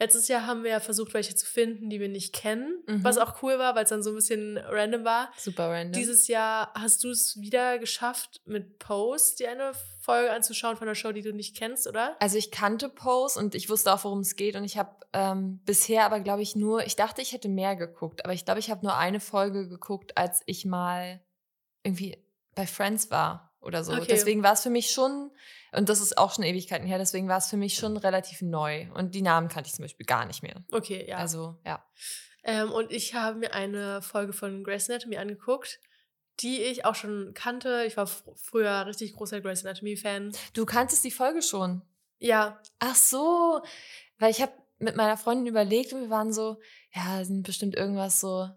Letztes Jahr haben wir ja versucht, welche zu finden, die wir nicht kennen, mhm. was auch cool war, weil es dann so ein bisschen random war. Super random. Dieses Jahr hast du es wieder geschafft, mit Pose dir eine Folge anzuschauen von einer Show, die du nicht kennst, oder? Also ich kannte Pose und ich wusste auch, worum es geht und ich habe ähm, bisher aber, glaube ich, nur, ich dachte, ich hätte mehr geguckt, aber ich glaube, ich habe nur eine Folge geguckt, als ich mal irgendwie bei Friends war oder so. Okay. Deswegen war es für mich schon und das ist auch schon Ewigkeiten her, deswegen war es für mich schon relativ neu. Und die Namen kannte ich zum Beispiel gar nicht mehr. Okay, ja. Also, ja. Ähm, und ich habe mir eine Folge von Grey's Anatomy angeguckt, die ich auch schon kannte. Ich war fr früher richtig großer Grey's Anatomy-Fan. Du kanntest die Folge schon? Ja. Ach so, weil ich habe mit meiner Freundin überlegt und wir waren so, ja, sind bestimmt irgendwas so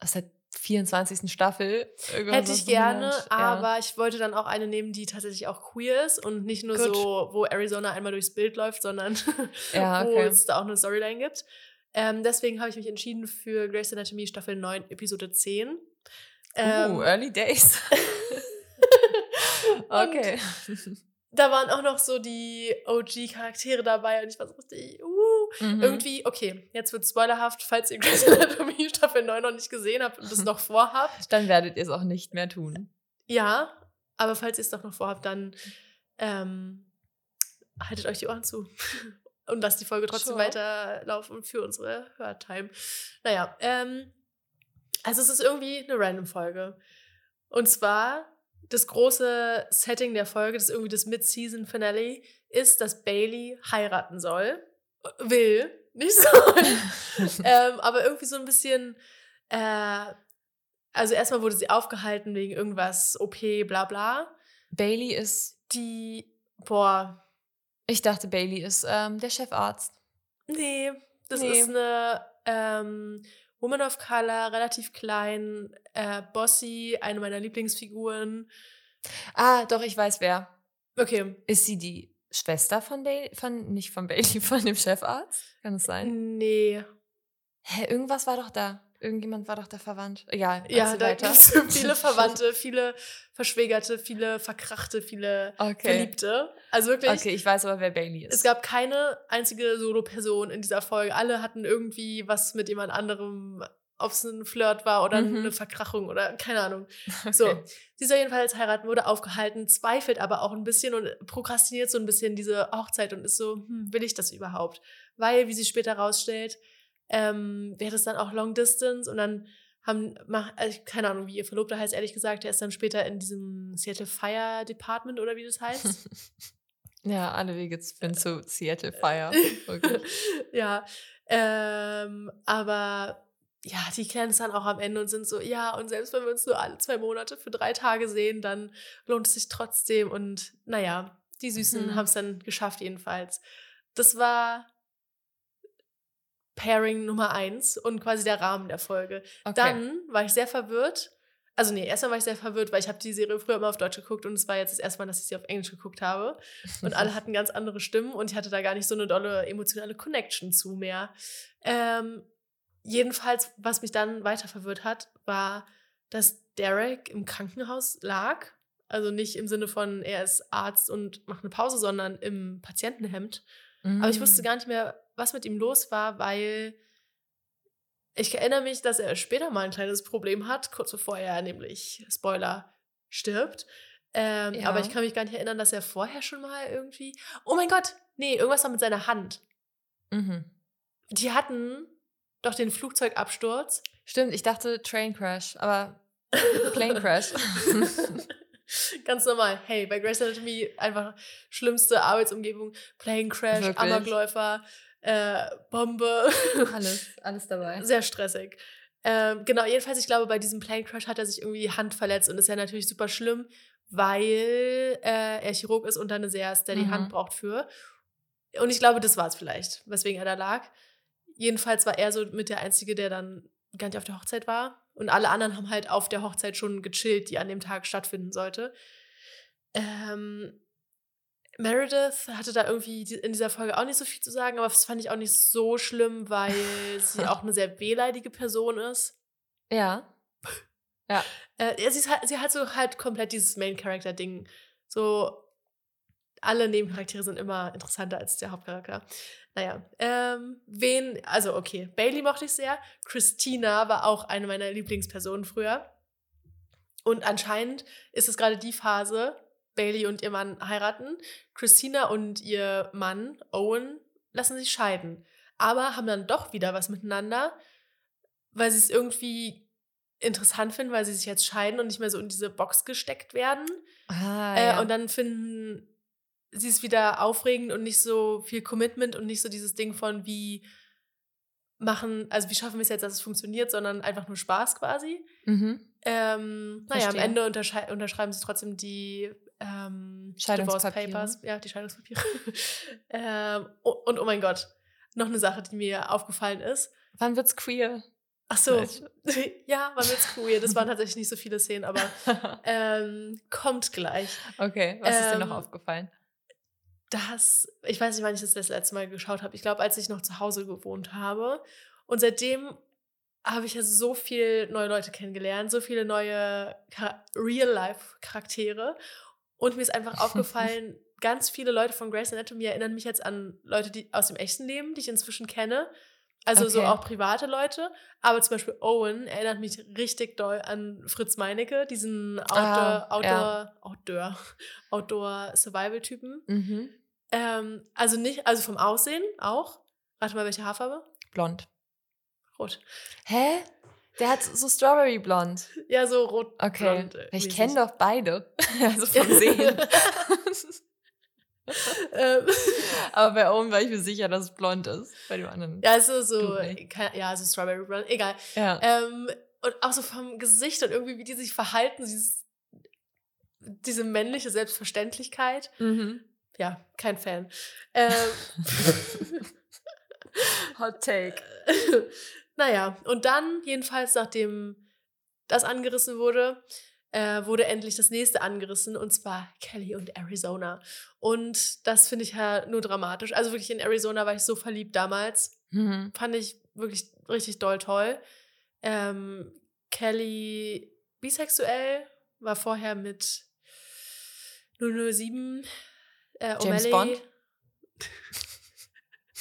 aus der 24. Staffel. Hätte ich gerne, ja. aber ich wollte dann auch eine nehmen, die tatsächlich auch queer ist und nicht nur Gut. so, wo Arizona einmal durchs Bild läuft, sondern ja, okay. wo es da auch eine Storyline gibt. Ähm, deswegen habe ich mich entschieden für Grey's Anatomy Staffel 9, Episode 10. Ähm, uh, Early Days. okay da waren auch noch so die OG-Charaktere dabei und ich war so richtig, uh, mhm. irgendwie, okay, jetzt wird spoilerhaft, falls ihr Grey's Anatomy Staffel 9 noch nicht gesehen habt und das noch vorhabt. Dann werdet ihr es auch nicht mehr tun. Ja, aber falls ihr es doch noch vorhabt, dann ähm, haltet euch die Ohren zu und lasst die Folge trotzdem sure. weiterlaufen für unsere Hörtime. Naja, ähm, also es ist irgendwie eine random Folge. Und zwar das große Setting der Folge, das ist irgendwie das Mid-Season-Finale, ist, dass Bailey heiraten soll. Will, nicht soll. ähm, aber irgendwie so ein bisschen, äh, also erstmal wurde sie aufgehalten wegen irgendwas OP, bla bla. Bailey ist. Die, boah. Ich dachte, Bailey ist ähm, der Chefarzt. Nee, das nee. ist eine ähm, Woman of Color, relativ klein, äh, bossy, eine meiner Lieblingsfiguren. Ah, doch, ich weiß wer. Okay. Ist sie die Schwester von Bailey, von, nicht von Bailey, von dem Chefarzt? Kann es sein? Nee. Hä, irgendwas war doch da. Irgendjemand war doch da verwandt. Egal. Ja, da gibt es viele Verwandte, viele Verschwägerte, viele Verkrachte, viele okay. Verliebte. Also wirklich. Okay, ich weiß aber, wer Bailey ist. Es gab keine einzige Solo-Person in dieser Folge. Alle hatten irgendwie was mit jemand anderem ob es ein Flirt war oder mhm. eine Verkrachung oder keine Ahnung. Okay. So, sie soll jedenfalls heiraten, wurde aufgehalten, zweifelt aber auch ein bisschen und prokrastiniert so ein bisschen diese Hochzeit und ist so, hm, will ich das überhaupt? Weil, wie sie später rausstellt, ähm, wäre das dann auch Long Distance und dann haben, also keine Ahnung, wie ihr Verlobter heißt, ehrlich gesagt, der ist dann später in diesem Seattle Fire Department oder wie das heißt. ja, alle Wege führen zu Seattle Fire. Okay. ja, ähm, aber ja, die klären es dann auch am Ende und sind so, ja, und selbst wenn wir uns nur alle zwei Monate für drei Tage sehen, dann lohnt es sich trotzdem. Und naja, die Süßen mhm. haben es dann geschafft, jedenfalls. Das war Pairing Nummer eins und quasi der Rahmen der Folge. Okay. Dann war ich sehr verwirrt. Also nee, erstmal war ich sehr verwirrt, weil ich habe die Serie früher immer auf Deutsch geguckt und es war jetzt das erste Mal, dass ich sie auf Englisch geguckt habe. Und alle hatten ganz andere Stimmen und ich hatte da gar nicht so eine dolle emotionale Connection zu mehr. Ähm, jedenfalls, was mich dann weiter verwirrt hat, war, dass Derek im Krankenhaus lag. Also nicht im Sinne von, er ist Arzt und macht eine Pause, sondern im Patientenhemd. Mhm. Aber ich wusste mm. gar nicht mehr, was mit ihm los war, weil ich erinnere mich, dass er später mal ein kleines Problem hat, kurz bevor er nämlich, Spoiler, stirbt. Ähm, ja. Aber ich kann mich gar nicht erinnern, dass er vorher schon mal irgendwie. Oh mein Gott, nee, irgendwas war mit seiner Hand. Mhm. Die hatten doch den Flugzeugabsturz. Stimmt, ich dachte Train Crash, aber Plane Crash. Ganz normal. Hey, bei Grace Anatomy einfach schlimmste Arbeitsumgebung. Plane Crash, Wirklich? Amokläufer, äh, Bombe. Alles, alles dabei. Sehr stressig. Ähm, genau, jedenfalls, ich glaube, bei diesem Plane Crash hat er sich irgendwie die Hand verletzt und ist ja natürlich super schlimm, weil äh, er Chirurg ist und da eine sehr steady mhm. Hand braucht für. Und ich glaube, das war es vielleicht, weswegen er da lag. Jedenfalls war er so mit der Einzige, der dann gar nicht auf der Hochzeit war. Und alle anderen haben halt auf der Hochzeit schon gechillt, die an dem Tag stattfinden sollte. Ähm, Meredith hatte da irgendwie in dieser Folge auch nicht so viel zu sagen, aber das fand ich auch nicht so schlimm, weil sie auch eine sehr wehleidige Person ist. Ja. Ja. Äh, sie, halt, sie hat so halt komplett dieses Main-Character-Ding. So, alle Nebencharaktere sind immer interessanter als der Hauptcharakter. Naja, ähm, wen, also okay, Bailey mochte ich sehr. Christina war auch eine meiner Lieblingspersonen früher. Und anscheinend ist es gerade die Phase, Bailey und ihr Mann heiraten. Christina und ihr Mann, Owen, lassen sich scheiden. Aber haben dann doch wieder was miteinander, weil sie es irgendwie interessant finden, weil sie sich jetzt scheiden und nicht mehr so in diese Box gesteckt werden. Ah, äh, ja. Und dann finden sie ist wieder aufregend und nicht so viel Commitment und nicht so dieses Ding von wie machen, also wie schaffen wir es jetzt, dass es funktioniert, sondern einfach nur Spaß quasi. Mhm. Ähm, naja, am Ende unterschreiben sie trotzdem die ähm, Divorce Papers, ja, die Scheidungspapiere. ähm, und, und oh mein Gott, noch eine Sache, die mir aufgefallen ist. Wann wird's queer? Ach so, ja, wann wird's queer? Das waren tatsächlich nicht so viele Szenen, aber ähm, kommt gleich. Okay, was ist dir noch ähm, aufgefallen? Dass, ich weiß nicht, wann ich das das letzte Mal geschaut habe. Ich glaube, als ich noch zu Hause gewohnt habe. Und seitdem habe ich ja so viele neue Leute kennengelernt, so viele neue Real-Life-Charaktere. Und mir ist einfach aufgefallen, ganz viele Leute von Grace Anatomy erinnern mich jetzt an Leute die aus dem echten Leben, die ich inzwischen kenne. Also okay. so auch private Leute. Aber zum Beispiel Owen erinnert mich richtig doll an Fritz Meinecke, diesen Outdoor, ah, Outdoor, ja. Outdoor, Outdoor Survival-Typen. Mhm. Ähm, also nicht, also vom Aussehen auch. Rate mal, welche Haarfarbe? Blond. Rot. Hä? Der hat so Strawberry Blond. Ja, so rot. Okay. Blond, ich kenne doch beide. also vom Sehen. Ähm. Aber bei Owen war ich mir sicher, dass es blond ist. Bei dem anderen. Ja, also so, ja, so Strawberry Blond, egal. Ja. Ähm, und auch so vom Gesicht und irgendwie, wie die sich verhalten, dieses, diese männliche Selbstverständlichkeit. Mhm. Ja, kein Fan. Ähm, Hot Take. naja, und dann, jedenfalls, nachdem das angerissen wurde, äh, wurde endlich das nächste angerissen und zwar Kelly und Arizona. Und das finde ich ja nur dramatisch. Also wirklich in Arizona war ich so verliebt damals. Mhm. Fand ich wirklich richtig doll toll. Ähm, Kelly bisexuell, war vorher mit 007 äh, James Bond.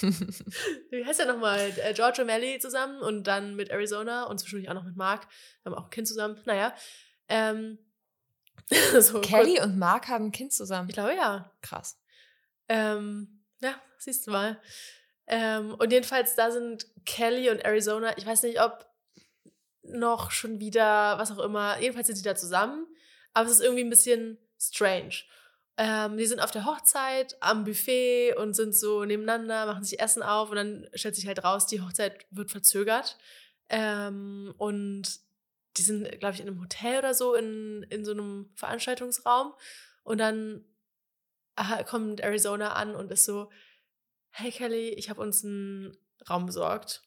Wie heißt er nochmal? Äh, George O'Malley zusammen und dann mit Arizona und zwischendurch auch noch mit Mark. Wir haben auch ein Kind zusammen. Naja. Ähm, so Kelly und Mark haben ein Kind zusammen. Ich glaube ja. Krass. Ähm, ja, siehst du mal. Ähm, und jedenfalls, da sind Kelly und Arizona, ich weiß nicht, ob noch schon wieder, was auch immer, jedenfalls sind die da zusammen, aber es ist irgendwie ein bisschen strange. Ähm, die sind auf der Hochzeit am Buffet und sind so nebeneinander, machen sich Essen auf und dann stellt sich halt raus, die Hochzeit wird verzögert. Ähm, und die sind, glaube ich, in einem Hotel oder so, in, in so einem Veranstaltungsraum. Und dann kommt Arizona an und ist so, hey Kelly, ich habe uns einen Raum besorgt.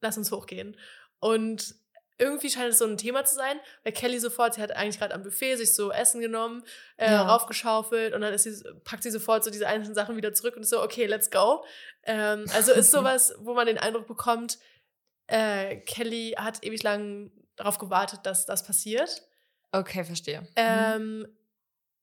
Lass uns hochgehen. Und irgendwie scheint es so ein Thema zu sein, weil Kelly sofort, sie hat eigentlich gerade am Buffet sich so Essen genommen, äh, ja. raufgeschaufelt und dann ist sie, packt sie sofort so diese einzelnen Sachen wieder zurück und ist so, okay, let's go. Ähm, also ist sowas, wo man den Eindruck bekommt, äh, Kelly hat ewig lang darauf gewartet, dass das passiert. Okay, verstehe. Mhm. Ähm,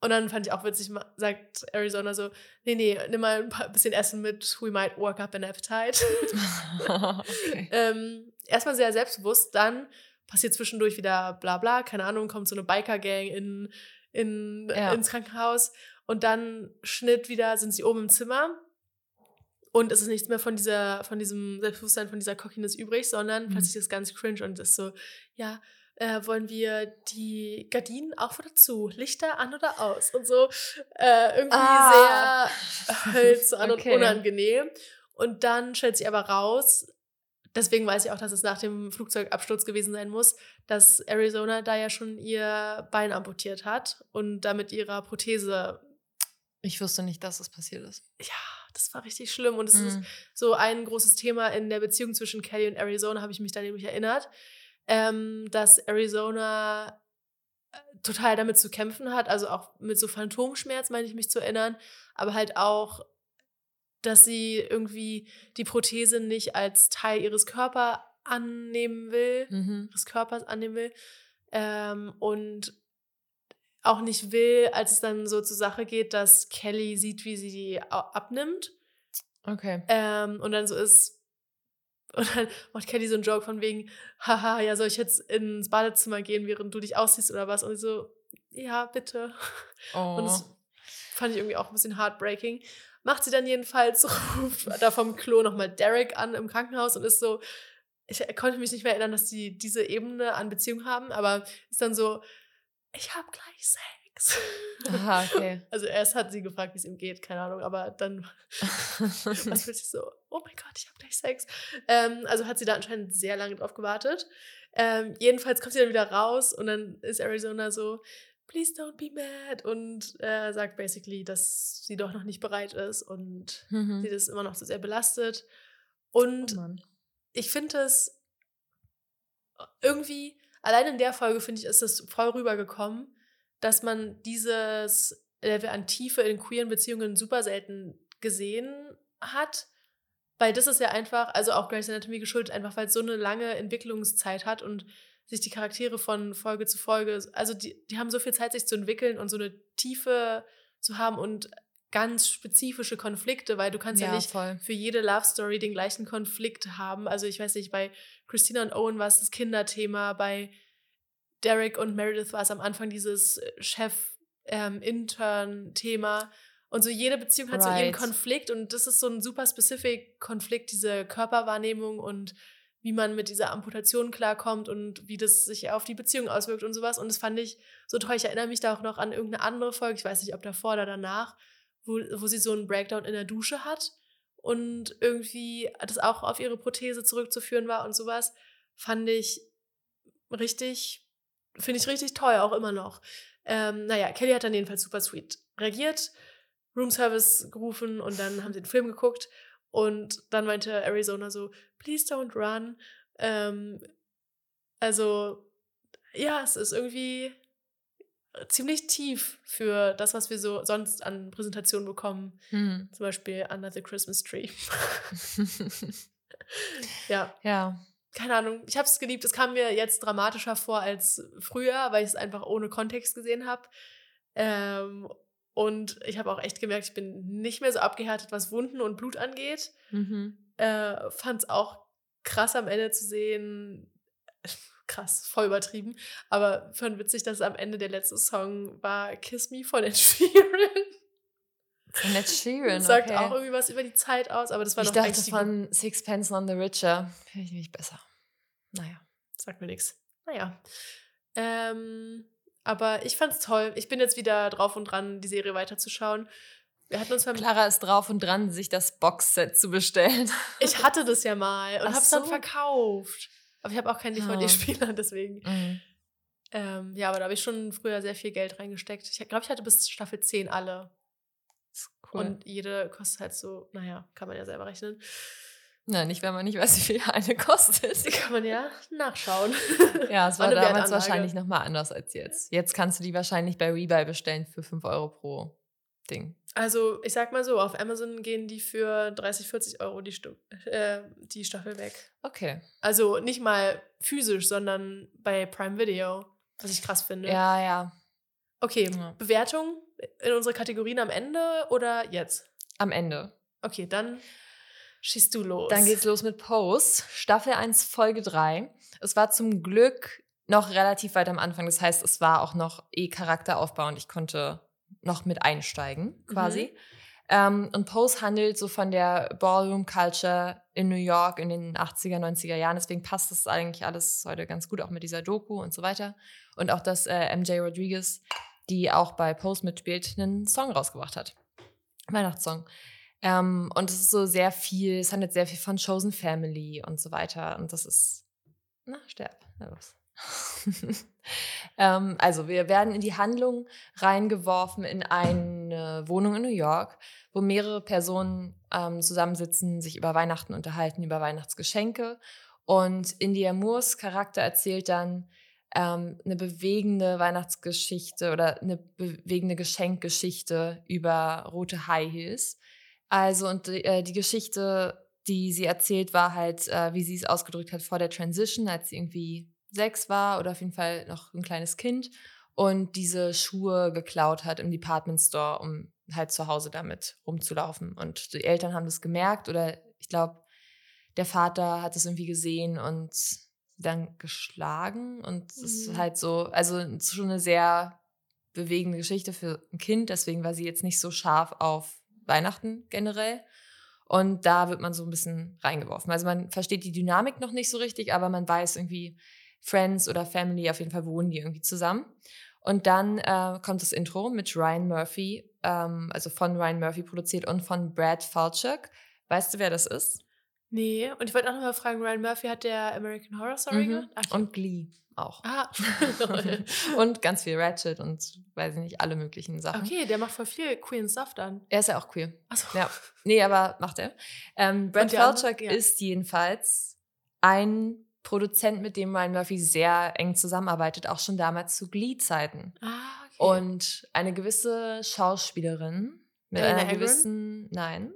und dann fand ich auch witzig, sagt Arizona so, nee, nee, nimm mal ein paar, bisschen Essen mit, we might work up an appetite. okay. ähm, erstmal sehr selbstbewusst, dann passiert zwischendurch wieder bla bla, keine Ahnung, kommt so eine Biker-Gang in, in, ja. ins Krankenhaus und dann Schnitt wieder, sind sie oben im Zimmer und es ist nichts mehr von dieser, von diesem Selbstbewusstsein, von dieser Cockiness übrig, sondern mhm. plötzlich ist ganz cringe und ist so, ja, äh, wollen wir die Gardinen auf oder zu, Lichter an oder aus und so äh, irgendwie ah. sehr hölzern okay. und unangenehm. Und dann stellt sich aber raus, deswegen weiß ich auch, dass es nach dem Flugzeugabsturz gewesen sein muss, dass Arizona da ja schon ihr Bein amputiert hat und damit ihrer Prothese. Ich wusste nicht, dass das passiert ist. Ja, das war richtig schlimm. Und es mhm. ist so ein großes Thema in der Beziehung zwischen Kelly und Arizona, habe ich mich da nämlich erinnert, ähm, dass Arizona äh, total damit zu kämpfen hat, also auch mit so Phantomschmerz, meine ich mich zu erinnern, aber halt auch dass sie irgendwie die Prothese nicht als Teil ihres Körpers annehmen will, mhm. ihres Körpers annehmen will ähm, und auch nicht will, als es dann so zur Sache geht, dass Kelly sieht, wie sie die abnimmt. Okay. Ähm, und dann so ist, und dann macht Kelly so einen Joke von wegen, haha, ja, soll ich jetzt ins Badezimmer gehen, während du dich ausziehst oder was? Und ich so, ja, bitte. Oh. Und das fand ich irgendwie auch ein bisschen heartbreaking. Macht sie dann jedenfalls, ruft da vom Klo nochmal Derek an im Krankenhaus und ist so, ich konnte mich nicht mehr erinnern, dass die diese Ebene an Beziehung haben, aber ist dann so, ich habe gleich Sex. Aha, okay. Also erst hat sie gefragt, wie es ihm geht, keine Ahnung, aber dann war es plötzlich so, oh mein Gott, ich habe gleich Sex. Ähm, also hat sie da anscheinend sehr lange drauf gewartet. Ähm, jedenfalls kommt sie dann wieder raus und dann ist Arizona so, please don't be mad und äh, sagt basically, dass sie doch noch nicht bereit ist und mhm. sie das immer noch so sehr belastet. Und oh ich finde es irgendwie, allein in der Folge finde ich, ist es voll rübergekommen, dass man dieses Level an Tiefe in queeren Beziehungen super selten gesehen hat. Weil das ist ja einfach, also auch Grey's Anatomy geschuldet, einfach weil es so eine lange Entwicklungszeit hat und sich die Charaktere von Folge zu Folge, also die, die haben so viel Zeit, sich zu entwickeln und so eine Tiefe zu haben und ganz spezifische Konflikte, weil du kannst ja, ja nicht voll. für jede Love Story den gleichen Konflikt haben. Also ich weiß nicht, bei Christina und Owen war es das Kinderthema, bei Derek und Meredith war es am Anfang dieses Chef-Intern-Thema. Ähm, und so jede Beziehung hat right. so ihren Konflikt und das ist so ein super specific Konflikt, diese Körperwahrnehmung und wie man mit dieser Amputation klarkommt und wie das sich auf die Beziehung auswirkt und sowas. Und das fand ich so toll. Ich erinnere mich da auch noch an irgendeine andere Folge, ich weiß nicht, ob davor oder danach, wo, wo sie so einen Breakdown in der Dusche hat und irgendwie das auch auf ihre Prothese zurückzuführen war und sowas. Fand ich richtig, finde ich richtig toll, auch immer noch. Ähm, naja, Kelly hat dann jedenfalls super sweet reagiert, Roomservice gerufen und dann haben sie den Film geguckt und dann meinte Arizona so, please don't run. Ähm, also, ja, es ist irgendwie ziemlich tief für das, was wir so sonst an Präsentationen bekommen. Mhm. Zum Beispiel Under the Christmas Tree. ja. Ja. keine Ahnung, ich habe es geliebt. Es kam mir jetzt dramatischer vor als früher, weil ich es einfach ohne Kontext gesehen habe. Ähm, und ich habe auch echt gemerkt, ich bin nicht mehr so abgehärtet, was Wunden und Blut angeht. Mhm. Äh, Fand es auch krass am Ende zu sehen. Krass, voll übertrieben. Aber fand witzig, dass am Ende der letzte Song war Kiss Me von Ed Sheeran. Von Ed Sheeran, Sagt okay. auch irgendwie was über die Zeit aus, aber das war ich doch dachte von Sixpence None the Richer. Finde ich mich besser. Naja. Sagt mir nichts. Naja. Ähm, aber ich fand's toll. Ich bin jetzt wieder drauf und dran, die Serie weiterzuschauen. Wir hatten uns Clara ist drauf und dran, sich das Boxset zu bestellen. Ich hatte das ja mal und Ach hab's so? dann verkauft. Aber ich habe auch keinen DVD-Spieler, deswegen. Mhm. Ähm, ja, aber da habe ich schon früher sehr viel Geld reingesteckt. Ich glaube, ich hatte bis Staffel 10 alle. Cool. Und jede kostet halt so, naja, kann man ja selber rechnen. Nein, nicht, wenn man nicht weiß, wie viel eine kostet. Die kann man ja nachschauen. Ja, es war, war damals wahrscheinlich nochmal anders als jetzt. Jetzt kannst du die wahrscheinlich bei Rebuy bestellen für 5 Euro pro Ding. Also, ich sag mal so, auf Amazon gehen die für 30, 40 Euro die, Stu äh, die Staffel weg. Okay. Also nicht mal physisch, sondern bei Prime Video, was ich krass finde. Ja, ja. Okay, ja. Bewertung in unsere Kategorien am Ende oder jetzt? Am Ende. Okay, dann schießt du los. Dann geht's los mit Pose, Staffel 1, Folge 3. Es war zum Glück noch relativ weit am Anfang. Das heißt, es war auch noch eh Charakteraufbau und ich konnte noch mit einsteigen, quasi. Mhm. Ähm, und Pose handelt so von der Ballroom Culture in New York in den 80er, 90er Jahren. Deswegen passt das eigentlich alles heute ganz gut, auch mit dieser Doku und so weiter. Und auch, dass äh, MJ Rodriguez, die auch bei Pose mitspielt, einen Song rausgebracht hat. Weihnachtssong. Ähm, und es ist so sehr viel, es handelt sehr viel von Chosen Family und so weiter. Und das ist, na, sterb, na los. ähm, also, wir werden in die Handlung reingeworfen in eine Wohnung in New York, wo mehrere Personen ähm, zusammensitzen, sich über Weihnachten unterhalten, über Weihnachtsgeschenke. Und India Moores Charakter erzählt dann ähm, eine bewegende Weihnachtsgeschichte oder eine bewegende Geschenkgeschichte über rote High Heels. Also, und die, äh, die Geschichte, die sie erzählt, war halt, äh, wie sie es ausgedrückt hat vor der Transition, als sie irgendwie sechs war oder auf jeden Fall noch ein kleines Kind und diese Schuhe geklaut hat im Department Store, um halt zu Hause damit rumzulaufen. Und die Eltern haben das gemerkt oder ich glaube, der Vater hat es irgendwie gesehen und dann geschlagen. Und es mhm. ist halt so, also schon eine sehr bewegende Geschichte für ein Kind. Deswegen war sie jetzt nicht so scharf auf Weihnachten generell. Und da wird man so ein bisschen reingeworfen. Also man versteht die Dynamik noch nicht so richtig, aber man weiß irgendwie, Friends oder Family, auf jeden Fall wohnen die irgendwie zusammen. Und dann äh, kommt das Intro mit Ryan Murphy, ähm, also von Ryan Murphy produziert und von Brad Falchuk. Weißt du, wer das ist? Nee, und ich wollte auch noch mal fragen, Ryan Murphy hat der American Horror Story mhm. gemacht? Okay. Und Glee auch. Ah. und ganz viel Ratchet und weiß ich nicht, alle möglichen Sachen. Okay, der macht voll viel queer Stuff dann. Er ist ja auch queer. Achso. Ja. Nee, aber macht er. Ähm, Brad Falchuk ja. ist jedenfalls ein Produzent, mit dem Ryan Murphy sehr eng zusammenarbeitet, auch schon damals zu Glee-Zeiten. Ah, okay. Und eine gewisse Schauspielerin mit Elena einer gewissen, nein,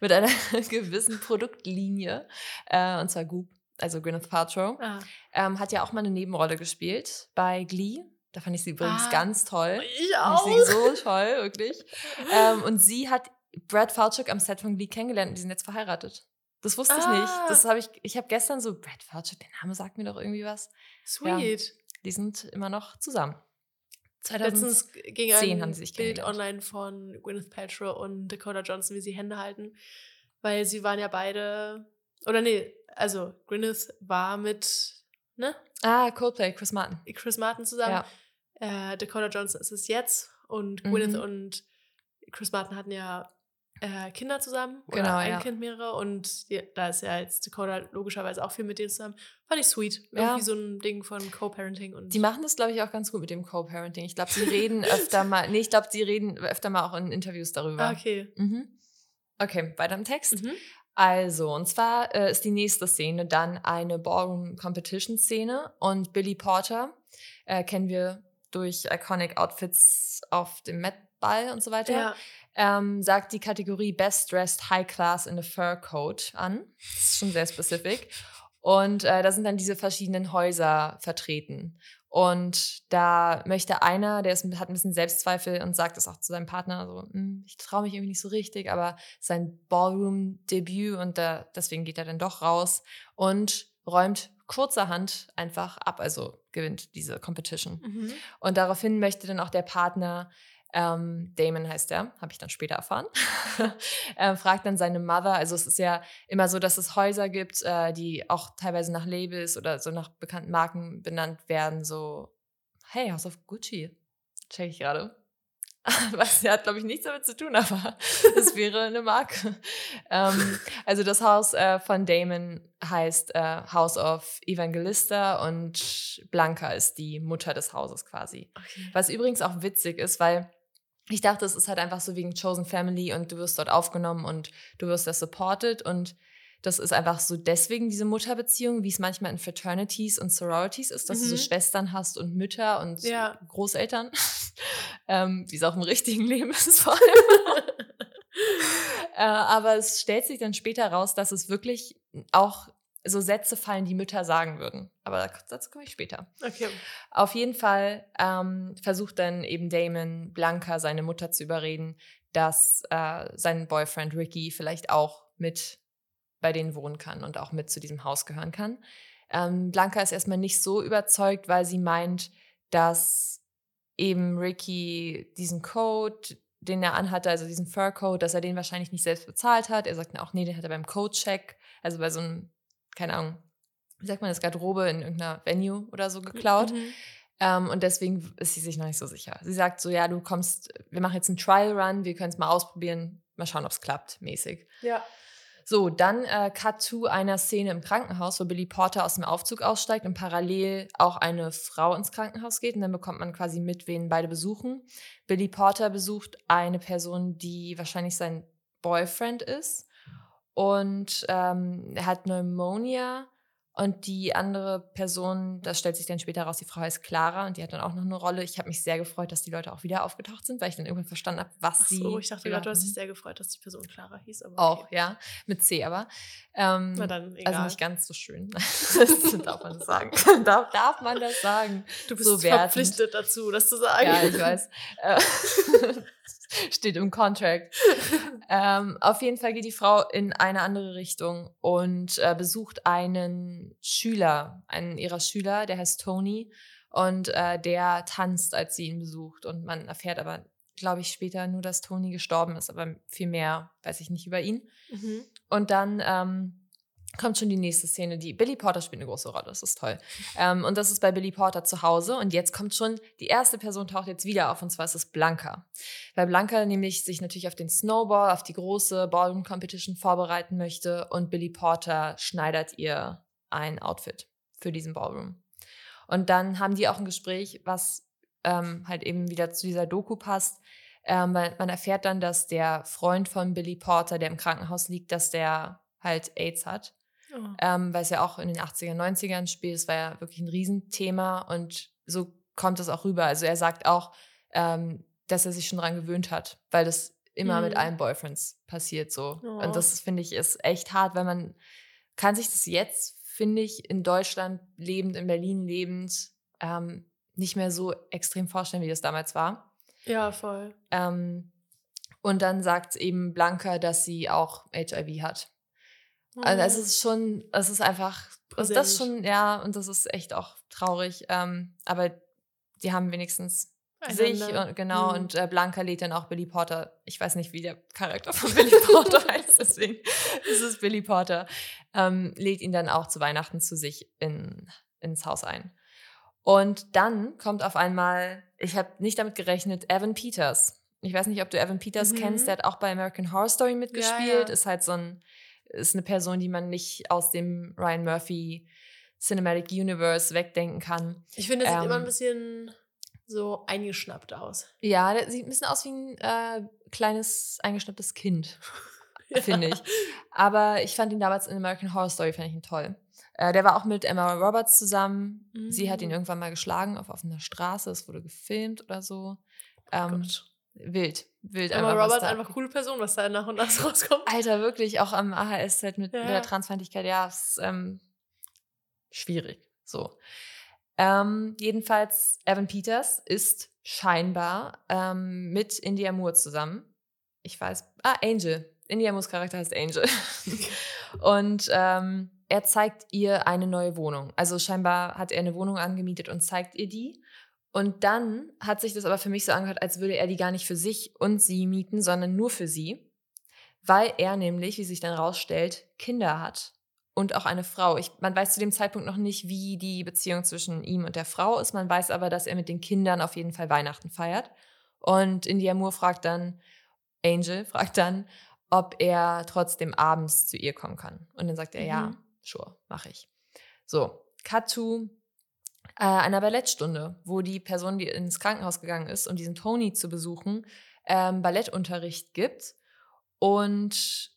mit einer gewissen Produktlinie, äh, und zwar Goop, also Gwyneth Paltrow, ah. ähm, hat ja auch mal eine Nebenrolle gespielt bei Glee. Da fand ich sie übrigens ah, ganz toll. Ich auch. Fand ich sie so toll, wirklich. ähm, und sie hat Brad Falchuk am Set von Glee kennengelernt und die sind jetzt verheiratet. Das wusste ah. ich nicht. Das habe ich, ich habe gestern so, Brad Falchuk, der Name sagt mir doch irgendwie was. Sweet. Ja, die sind immer noch zusammen. 2010 Letztens ging ein haben sie sich Bild online von Gwyneth Paltrow und Dakota Johnson, wie sie Hände halten. Weil sie waren ja beide, oder nee, also Gwyneth war mit, ne? Ah, Coldplay, Chris Martin. Chris Martin zusammen. Ja. Äh, Dakota Johnson ist es jetzt und Gwyneth mhm. und Chris Martin hatten ja äh, Kinder zusammen. Oder genau, ein ja. Kind mehrere. Und die, da ist ja jetzt Dakota logischerweise auch viel mit denen zusammen. Fand ich sweet. Irgendwie ja. so ein Ding von Co-Parenting. Die machen das, glaube ich, auch ganz gut mit dem Co-Parenting. Ich glaube, sie reden öfter mal, nee, ich glaube, sie reden öfter mal auch in Interviews darüber. Ah, okay. Mhm. Okay, weiter im Text. Mhm. Also, und zwar äh, ist die nächste Szene dann eine Ballroom-Competition-Szene und Billy Porter äh, kennen wir durch iconic Outfits auf dem Met Ball und so weiter. Ja ähm, sagt die Kategorie Best Dressed High Class in a Fur Coat an. Das ist schon sehr spezifisch. Und äh, da sind dann diese verschiedenen Häuser vertreten. Und da möchte einer, der ist, hat ein bisschen Selbstzweifel und sagt es auch zu seinem Partner, so, hm, ich traue mich irgendwie nicht so richtig, aber sein Ballroom-Debüt und da, deswegen geht er dann doch raus und räumt kurzerhand einfach ab, also gewinnt diese Competition. Mhm. Und daraufhin möchte dann auch der Partner ähm, Damon heißt der, habe ich dann später erfahren. er fragt dann seine Mother. Also es ist ja immer so, dass es Häuser gibt, äh, die auch teilweise nach Labels oder so nach bekannten Marken benannt werden. So, hey, House of Gucci. Check ich gerade. Was hat, glaube ich, nichts damit zu tun, aber es wäre eine Marke. ähm, also das Haus äh, von Damon heißt äh, House of Evangelista und Blanca ist die Mutter des Hauses quasi. Okay. Was übrigens auch witzig ist, weil ich dachte, es ist halt einfach so wegen Chosen Family und du wirst dort aufgenommen und du wirst da supported und das ist einfach so deswegen diese Mutterbeziehung, wie es manchmal in Fraternities und Sororities ist, dass mhm. du so mhm. Schwestern hast und Mütter und ja. Großeltern, ähm, wie es auch im richtigen Leben ist vor allem. äh, aber es stellt sich dann später raus, dass es wirklich auch so Sätze fallen, die Mütter sagen würden. Aber dazu komme ich später. Okay. Auf jeden Fall ähm, versucht dann eben Damon Blanca, seine Mutter, zu überreden, dass äh, sein Boyfriend Ricky vielleicht auch mit bei denen wohnen kann und auch mit zu diesem Haus gehören kann. Ähm, Blanca ist erstmal nicht so überzeugt, weil sie meint, dass eben Ricky diesen Code, den er anhatte, also diesen Fur-Code, dass er den wahrscheinlich nicht selbst bezahlt hat. Er sagt auch, nee, den hat er beim Code-Check, also bei so einem keine Ahnung, wie sagt man das, Garderobe in irgendeiner Venue oder so geklaut. Mhm. Ähm, und deswegen ist sie sich noch nicht so sicher. Sie sagt so, ja, du kommst, wir machen jetzt einen Trial Run, wir können es mal ausprobieren, mal schauen, ob es klappt, mäßig. Ja. So, dann äh, Cut to einer Szene im Krankenhaus, wo Billy Porter aus dem Aufzug aussteigt und parallel auch eine Frau ins Krankenhaus geht. Und dann bekommt man quasi mit, wen beide besuchen. Billy Porter besucht eine Person, die wahrscheinlich sein Boyfriend ist und ähm, er hat Pneumonia und die andere Person, das stellt sich dann später raus, die Frau heißt Clara und die hat dann auch noch eine Rolle. Ich habe mich sehr gefreut, dass die Leute auch wieder aufgetaucht sind, weil ich dann irgendwann verstanden habe, was Ach so, sie. Oh, ich dachte gerade, du hast dich sehr gefreut, dass die Person Clara hieß. Aber auch, okay. ja, mit C aber. Ähm, Na dann, egal. Also nicht ganz so schön. darf man das sagen. darf, darf man das sagen? Du bist so verpflichtet dazu, das zu sagen. Ja, ich weiß. Steht im Contract. ähm, auf jeden Fall geht die Frau in eine andere Richtung und äh, besucht einen Schüler, einen ihrer Schüler, der heißt Tony. Und äh, der tanzt, als sie ihn besucht. Und man erfährt aber, glaube ich, später nur, dass Tony gestorben ist. Aber viel mehr weiß ich nicht über ihn. Mhm. Und dann ähm, kommt schon die nächste Szene, die Billy Porter spielt eine große Rolle, das ist toll. Ähm, und das ist bei Billy Porter zu Hause und jetzt kommt schon, die erste Person taucht jetzt wieder auf und zwar ist es Blanca. Weil Blanca nämlich sich natürlich auf den Snowball, auf die große Ballroom Competition vorbereiten möchte und Billy Porter schneidert ihr ein Outfit für diesen Ballroom. Und dann haben die auch ein Gespräch, was ähm, halt eben wieder zu dieser Doku passt. Ähm, man erfährt dann, dass der Freund von Billy Porter, der im Krankenhaus liegt, dass der halt AIDS hat Oh. Ähm, weil es ja auch in den 80er, 90ern spielt. Es war ja wirklich ein Riesenthema und so kommt es auch rüber. Also er sagt auch, ähm, dass er sich schon daran gewöhnt hat, weil das immer mhm. mit allen Boyfriends passiert so. Oh. Und das finde ich ist echt hart, weil man kann sich das jetzt, finde ich, in Deutschland lebend, in Berlin lebend, ähm, nicht mehr so extrem vorstellen, wie das damals war. Ja, voll. Ähm, und dann sagt eben Blanca, dass sie auch HIV hat. Also es mhm. ist schon, es ist einfach, also das schon, ja, und das ist echt auch traurig. Ähm, aber die haben wenigstens Einander. sich und genau, mhm. und äh, Blanca lädt dann auch Billy Porter. Ich weiß nicht, wie der Charakter von Billy Porter heißt, deswegen ist es Billy Porter. Ähm, lädt ihn dann auch zu Weihnachten zu sich in, ins Haus ein. Und dann kommt auf einmal, ich habe nicht damit gerechnet, Evan Peters. Ich weiß nicht, ob du Evan Peters mhm. kennst, der hat auch bei American Horror Story mitgespielt, ja, ja. ist halt so ein ist eine Person, die man nicht aus dem Ryan Murphy Cinematic Universe wegdenken kann. Ich finde, er sieht ähm, immer ein bisschen so eingeschnappt aus. Ja, der sieht ein bisschen aus wie ein äh, kleines eingeschnapptes Kind, ja. finde ich. Aber ich fand ihn damals in American Horror Story, fand ich ihn toll. Äh, der war auch mit Emma Roberts zusammen. Mhm. Sie hat ihn mm. irgendwann mal geschlagen auf offener Straße. Es wurde gefilmt oder so. Ähm, oh wild. Wild Emma einfach, Roberts einfach coole Person, was da nach und nach rauskommt. Alter, wirklich, auch am AHS-Set mit, ja. der Transfeindlichkeit, ja, es, ähm, schwierig. So. Ähm, jedenfalls, Evan Peters ist scheinbar ähm, mit India Moore zusammen. Ich weiß, ah, Angel. India Moores Charakter heißt Angel. und ähm, er zeigt ihr eine neue Wohnung. Also scheinbar hat er eine Wohnung angemietet und zeigt ihr die. Und dann hat sich das aber für mich so angehört, als würde er die gar nicht für sich und sie mieten, sondern nur für sie, weil er nämlich, wie sich dann rausstellt, Kinder hat und auch eine Frau. Ich, man weiß zu dem Zeitpunkt noch nicht, wie die Beziehung zwischen ihm und der Frau ist. Man weiß aber, dass er mit den Kindern auf jeden Fall Weihnachten feiert. Und India Moore fragt dann, Angel fragt dann, ob er trotzdem abends zu ihr kommen kann. Und dann sagt er, mhm. ja, sure, mache ich. So, to äh, einer Ballettstunde, wo die Person, die ins Krankenhaus gegangen ist, um diesen Tony zu besuchen, ähm, Ballettunterricht gibt und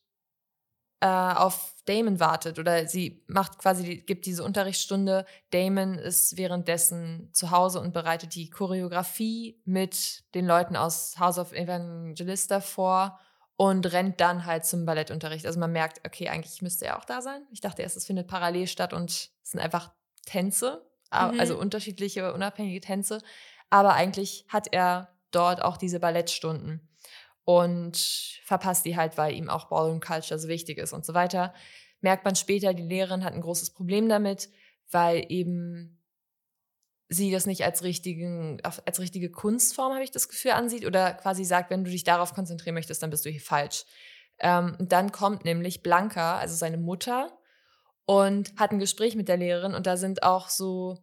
äh, auf Damon wartet oder sie macht quasi, gibt diese Unterrichtsstunde. Damon ist währenddessen zu Hause und bereitet die Choreografie mit den Leuten aus House of Evangelista vor und rennt dann halt zum Ballettunterricht. Also man merkt, okay, eigentlich müsste er auch da sein. Ich dachte erst, es findet parallel statt und es sind einfach Tänze, mhm. also unterschiedliche, unabhängige Tänze. Aber eigentlich hat er dort auch diese Ballettstunden und verpasst die halt, weil ihm auch Ballroom Culture so wichtig ist und so weiter. Merkt man später, die Lehrerin hat ein großes Problem damit, weil eben sie das nicht als, richtigen, als richtige Kunstform, habe ich das Gefühl, ansieht oder quasi sagt, wenn du dich darauf konzentrieren möchtest, dann bist du hier falsch. Ähm, dann kommt nämlich Blanca, also seine Mutter, und hat ein Gespräch mit der Lehrerin und da sind auch so,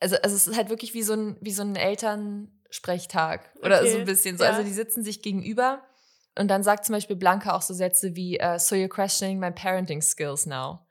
also, also es ist halt wirklich wie so ein, wie so ein Elternsprechtag oder okay. so ein bisschen so. Also ja. Also die sitzen sich gegenüber und dann sagt zum Beispiel Blanca auch so Sätze wie, uh, so you're questioning my parenting skills now.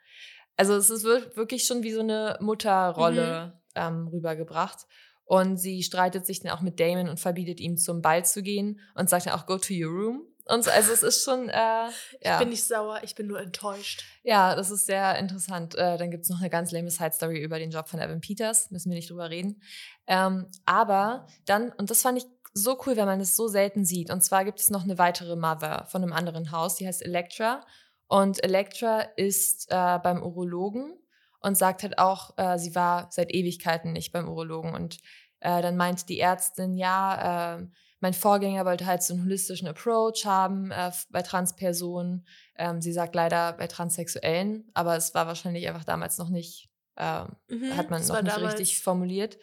Also es ist wirklich schon wie so eine Mutterrolle. Mhm ähm, rübergebracht. Und sie streitet sich dann auch mit Damon und verbietet ihm zum Ball zu gehen und sagt dann auch, go to your room. Und so, also es ist schon, äh, ja. Ich bin nicht sauer, ich bin nur enttäuscht. Ja, das ist sehr interessant. Äh, dann gibt es noch eine ganz lame Side-Story über den Job von Evan Peters, müssen wir nicht drüber reden. Ähm, aber dann, und das fand ich so cool, wenn man das so selten sieht. Und zwar gibt es noch eine weitere Mother von einem anderen Haus, die heißt Electra. Und Electra ist äh, beim Urologen und sagt halt auch, äh, sie war seit Ewigkeiten nicht beim Urologen. Und äh, dann meint die Ärztin, ja, äh, mein Vorgänger wollte halt so einen holistischen Approach haben äh, bei Transpersonen. Ähm, sie sagt leider bei Transsexuellen, aber es war wahrscheinlich einfach damals noch nicht, äh, mhm, hat man noch nicht richtig formuliert.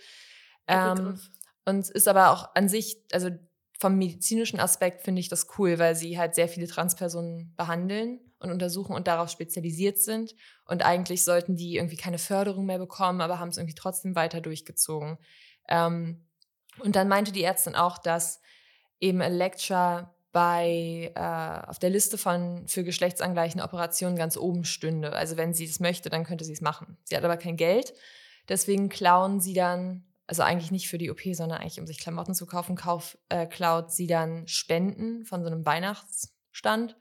Ähm, und ist aber auch an sich, also vom medizinischen Aspekt finde ich das cool, weil sie halt sehr viele Transpersonen behandeln und untersuchen und darauf spezialisiert sind. Und eigentlich sollten die irgendwie keine Förderung mehr bekommen, aber haben es irgendwie trotzdem weiter durchgezogen. Ähm, und dann meinte die Ärztin auch, dass eben Elektra bei äh, auf der Liste von für geschlechtsangleichende Operationen ganz oben stünde. Also wenn sie es möchte, dann könnte sie es machen. Sie hat aber kein Geld, deswegen klauen sie dann also eigentlich nicht für die OP, sondern eigentlich um sich Klamotten zu kaufen, kauf, äh, klaut sie dann Spenden von so einem Weihnachtsstand. Und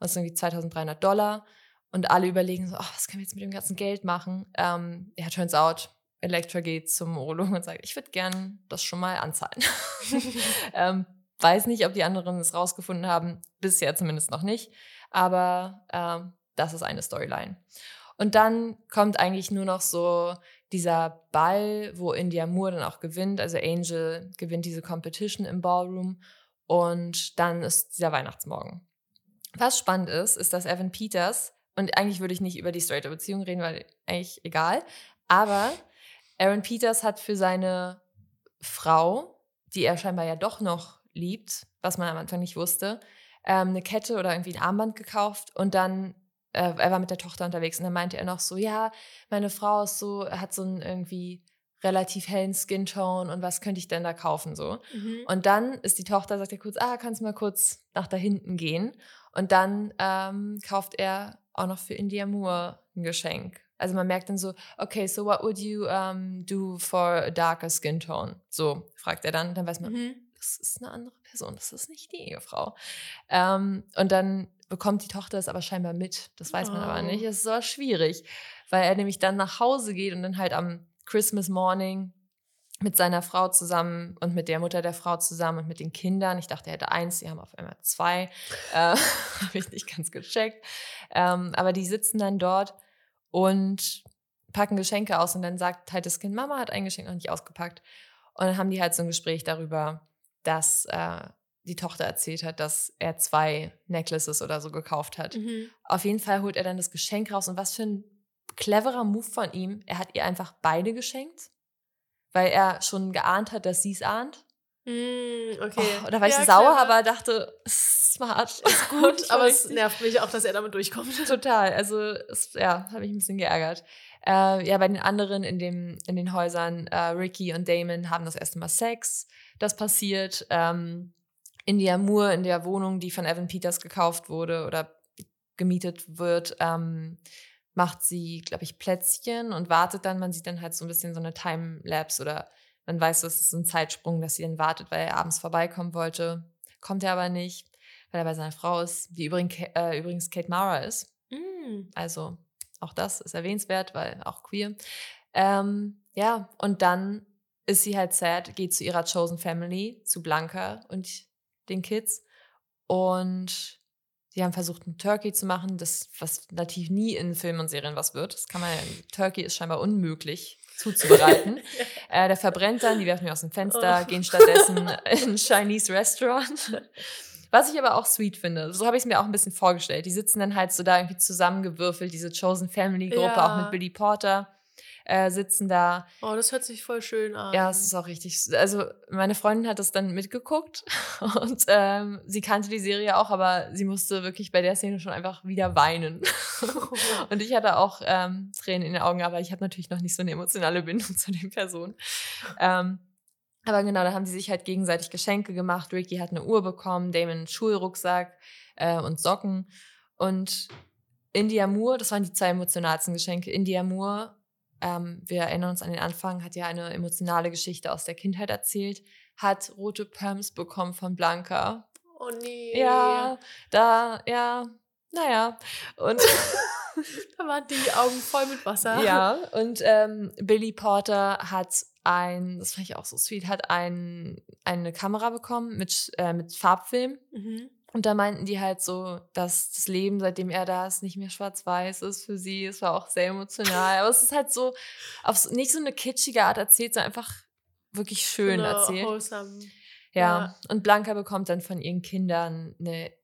das sind irgendwie 2300 Dollar. Und alle überlegen so, oh, was können wir jetzt mit dem ganzen Geld machen? Ähm, ja, turns out, Elektra geht zum Urologen und sagt, ich würde gern das schon mal anzahlen. ähm, weiß nicht, ob die anderen es rausgefunden haben, bisher zumindest noch nicht. Aber äh, das ist eine Storyline. Und dann kommt eigentlich nur noch so dieser Ball, wo India Moore dann auch gewinnt. Also Angel gewinnt diese Competition im Ballroom und dann ist dieser Weihnachtsmorgen. Was spannend ist, ist, dass Evan Peters, und eigentlich würde ich nicht über die straighte Beziehung reden, weil eigentlich egal, aber Aaron Peters hat für seine Frau, die er scheinbar ja doch noch liebt, was man am Anfang nicht wusste, ähm, eine Kette oder irgendwie ein Armband gekauft und dann äh, er war mit der Tochter unterwegs und dann meinte er noch so, ja, meine Frau ist so, hat so einen irgendwie relativ hellen Skin-Tone und was könnte ich denn da kaufen so. Mhm. Und dann ist die Tochter, sagt er kurz, ah, kannst du mal kurz nach da hinten gehen. Und dann ähm, kauft er auch noch für India Moore ein Geschenk. Also man merkt dann so, okay, so what would you um, do for a darker skin tone? So fragt er dann, dann weiß man, mhm. das ist eine andere Person, das ist nicht die Ehefrau. Ähm, und dann bekommt die Tochter es aber scheinbar mit. Das weiß man oh. aber nicht. Es ist so schwierig, weil er nämlich dann nach Hause geht und dann halt am Christmas Morning mit seiner Frau zusammen und mit der Mutter der Frau zusammen und mit den Kindern. Ich dachte, er hätte eins, sie haben auf einmal zwei. Äh, Habe ich nicht ganz gecheckt. Ähm, aber die sitzen dann dort und packen Geschenke aus und dann sagt halt das Kind, Mama hat ein Geschenk noch nicht ausgepackt. Und dann haben die halt so ein Gespräch darüber, dass äh, die Tochter erzählt hat, dass er zwei Necklaces oder so gekauft hat. Mhm. Auf jeden Fall holt er dann das Geschenk raus und was für ein cleverer Move von ihm. Er hat ihr einfach beide geschenkt, weil er schon geahnt hat, dass sie es ahnt. Mm, okay. Oh, da war ich ja, sauer, clever. aber dachte, smart. Ist gut, aber es nervt mich auch, dass er damit durchkommt. Total. Also, es, ja, habe ich ein bisschen geärgert. Äh, ja, bei den anderen in, dem, in den Häusern, äh, Ricky und Damon haben das erste Mal Sex. Das passiert. Ähm, India Moore in der Wohnung, die von Evan Peters gekauft wurde oder gemietet wird, ähm, macht sie, glaube ich, Plätzchen und wartet dann. Man sieht dann halt so ein bisschen so eine Time-Lapse oder man weiß, das ist ein Zeitsprung, dass sie dann wartet, weil er abends vorbeikommen wollte. Kommt er aber nicht, weil er bei seiner Frau ist, die übrigens, äh, übrigens Kate Mara ist. Mm. Also auch das ist erwähnenswert, weil auch queer. Ähm, ja, und dann ist sie halt sad, geht zu ihrer Chosen Family, zu Blanca und den Kids. Und sie haben versucht, ein Turkey zu machen, das, was natürlich nie in Filmen und Serien was wird. Das kann man, Turkey ist scheinbar unmöglich zuzubereiten. äh, der verbrennt dann, die werfen ihn aus dem Fenster, oh. gehen stattdessen in ein Chinese Restaurant. Was ich aber auch sweet finde. So habe ich es mir auch ein bisschen vorgestellt. Die sitzen dann halt so da irgendwie zusammengewürfelt, diese Chosen Family Gruppe, ja. auch mit Billy Porter äh, sitzen da. Oh, das hört sich voll schön an. Ja, es ist auch richtig. Also meine Freundin hat das dann mitgeguckt und ähm, sie kannte die Serie auch, aber sie musste wirklich bei der Szene schon einfach wieder weinen. und ich hatte auch ähm, Tränen in den Augen, aber ich habe natürlich noch nicht so eine emotionale Bindung zu den Personen. Ähm, aber genau, da haben sie sich halt gegenseitig Geschenke gemacht. Ricky hat eine Uhr bekommen, Damon einen Schulrucksack äh, und Socken. Und India Moore, das waren die zwei emotionalsten Geschenke. India Moore ähm, wir erinnern uns an den Anfang, hat ja eine emotionale Geschichte aus der Kindheit erzählt, hat rote Perms bekommen von Blanca. Oh nee. Ja, da, ja, naja. Und da waren die Augen voll mit Wasser. Ja, und ähm, Billy Porter hat ein, das fand ich auch so sweet, hat ein, eine Kamera bekommen mit, äh, mit Farbfilm. Mhm. Und da meinten die halt so, dass das Leben, seitdem er da ist, nicht mehr schwarz-weiß ist für sie. Es war auch sehr emotional. Aber es ist halt so, auf nicht so eine kitschige Art erzählt, sondern einfach wirklich schön genau, erzählt. Wholesome. Ja. ja. Und Blanca bekommt dann von ihren Kindern eine,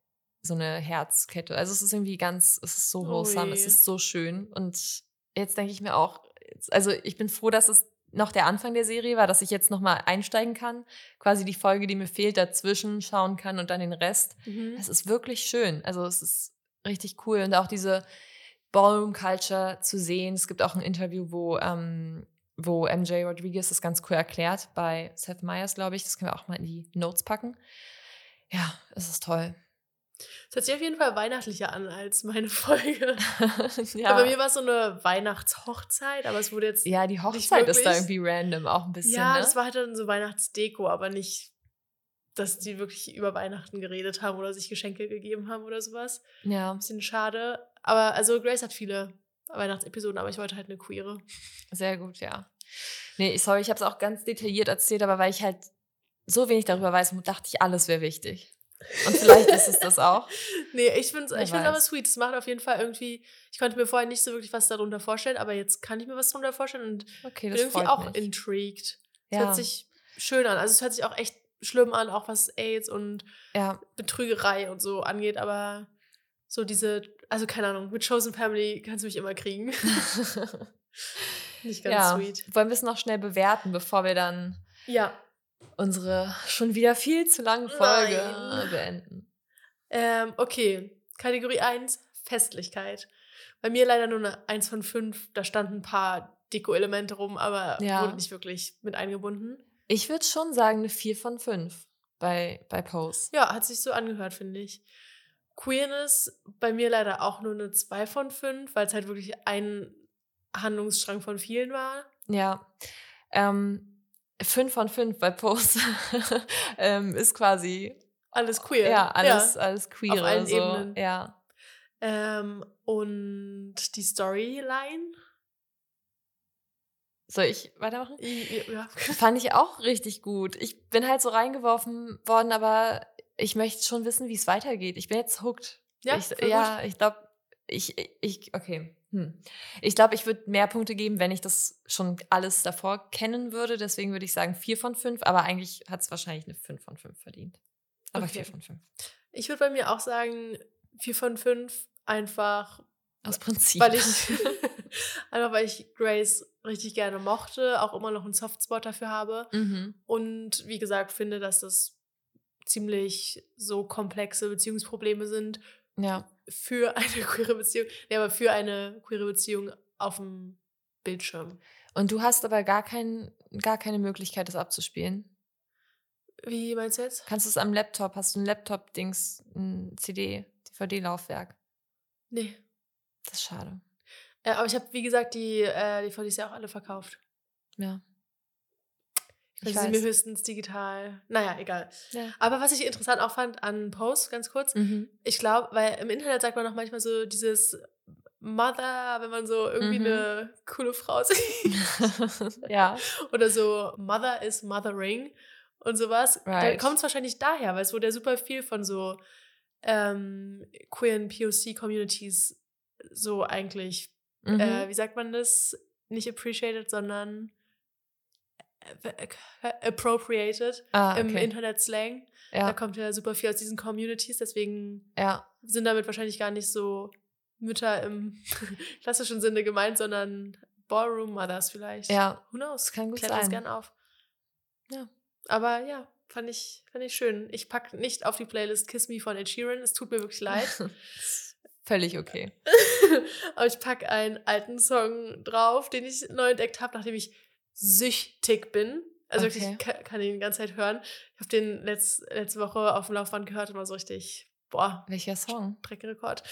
so eine Herzkette. Also es ist irgendwie ganz, es ist so wholesome, oh es ist so schön. Und jetzt denke ich mir auch, also ich bin froh, dass es noch der Anfang der Serie war, dass ich jetzt nochmal einsteigen kann, quasi die Folge, die mir fehlt, dazwischen schauen kann und dann den Rest. Mhm. Das ist wirklich schön. Also es ist richtig cool und auch diese Ballroom Culture zu sehen. Es gibt auch ein Interview, wo ähm, wo MJ Rodriguez das ganz cool erklärt bei Seth Meyers, glaube ich. Das können wir auch mal in die Notes packen. Ja, es ist toll. Es hört sich auf jeden Fall weihnachtlicher an als meine Folge. ja. Aber bei mir war es so eine Weihnachtshochzeit, aber es wurde jetzt. Ja, die Hochzeit ist da irgendwie random auch ein bisschen. Ja, ne? das war halt dann so Weihnachtsdeko, aber nicht, dass die wirklich über Weihnachten geredet haben oder sich Geschenke gegeben haben oder sowas. Ja. Ein bisschen schade. Aber also Grace hat viele Weihnachtsepisoden, aber ich wollte halt eine queere. Sehr gut, ja. Nee, sorry, ich habe es auch ganz detailliert erzählt, aber weil ich halt so wenig darüber weiß, dachte ich, alles wäre wichtig. Und vielleicht ist es das auch. Nee, ich finde es ich aber sweet. Es macht auf jeden Fall irgendwie, ich konnte mir vorher nicht so wirklich was darunter vorstellen, aber jetzt kann ich mir was darunter vorstellen und okay, bin irgendwie auch mich. intrigued. Es ja. hört sich schön an. Also es hört sich auch echt schlimm an, auch was AIDS und ja. Betrügerei und so angeht, aber so diese, also keine Ahnung, mit Chosen Family kannst du mich immer kriegen. nicht ganz ja. sweet. Wollen wir es noch schnell bewerten, bevor wir dann ja unsere schon wieder viel zu lange Folge Nein. beenden. Ähm, okay, Kategorie 1, Festlichkeit. Bei mir leider nur eine 1 von 5. Da standen ein paar Deko-Elemente rum, aber ja. wurde nicht wirklich mit eingebunden. Ich würde schon sagen, eine 4 von 5 bei, bei Pose. Ja, hat sich so angehört, finde ich. Queerness bei mir leider auch nur eine 2 von 5, weil es halt wirklich ein Handlungsstrang von vielen war. Ja. Ähm, fünf von fünf bei Post ähm, ist quasi alles queer. Ja, alles, ja. alles queer. Auf allen so. Ebenen. Ja. Ähm, und die Storyline. Soll ich weitermachen? Ja. Fand ich auch richtig gut. Ich bin halt so reingeworfen worden, aber ich möchte schon wissen, wie es weitergeht. Ich bin jetzt hooked. Ja, ich, ja, ich glaube, ich, ich, okay. Hm. Ich glaube, ich würde mehr Punkte geben, wenn ich das schon alles davor kennen würde. Deswegen würde ich sagen 4 von 5, aber eigentlich hat es wahrscheinlich eine 5 von 5 verdient. Aber okay. 4 von 5. Ich würde bei mir auch sagen 4 von 5, einfach aus Prinzip. Weil ich, einfach weil ich Grace richtig gerne mochte, auch immer noch einen Softspot dafür habe. Mhm. Und wie gesagt, finde, dass das ziemlich so komplexe Beziehungsprobleme sind. Ja. Für eine queere Beziehung. Nee, aber für eine queere Beziehung auf dem Bildschirm. Und du hast aber gar, kein, gar keine Möglichkeit, das abzuspielen. Wie meinst du jetzt? Kannst du es am Laptop? Hast du ein Laptop-Dings, ein CD, DVD-Laufwerk? Nee. Das ist schade. Ja, aber ich habe, wie gesagt, die äh, DVDs ja auch alle verkauft. Ja. Ich also sie mir höchstens digital. Naja, egal. Ja. Aber was ich interessant auch fand an Post, ganz kurz, mhm. ich glaube, weil im Internet sagt man auch manchmal so dieses Mother, wenn man so irgendwie mhm. eine coole Frau sieht. ja. Oder so Mother is Mothering und sowas. Right. Dann kommt es wahrscheinlich daher, weil es wurde ja super viel von so ähm, queeren POC-Communities so eigentlich, mhm. äh, wie sagt man das? Nicht appreciated, sondern äh, appropriated ah, okay. im Internet-Slang. Ja. Da kommt ja super viel aus diesen Communities, deswegen ja. sind damit wahrscheinlich gar nicht so Mütter im klassischen Sinne gemeint, sondern Ballroom Mothers vielleicht. Ja. Who knows? Das kann gut Klärt sein. das gern auf. Ja. Aber ja, fand ich, fand ich schön. Ich packe nicht auf die Playlist Kiss Me von Ed Sheeran. Es tut mir wirklich leid. Völlig okay. Aber ich packe einen alten Song drauf, den ich neu entdeckt habe, nachdem ich süchtig bin. Also okay. wirklich, ich kann, kann ihn die ganze Zeit hören. Ich habe den letzt, letzte Woche auf dem Laufband gehört und war so richtig, boah. Welcher Song? Streckenrekord.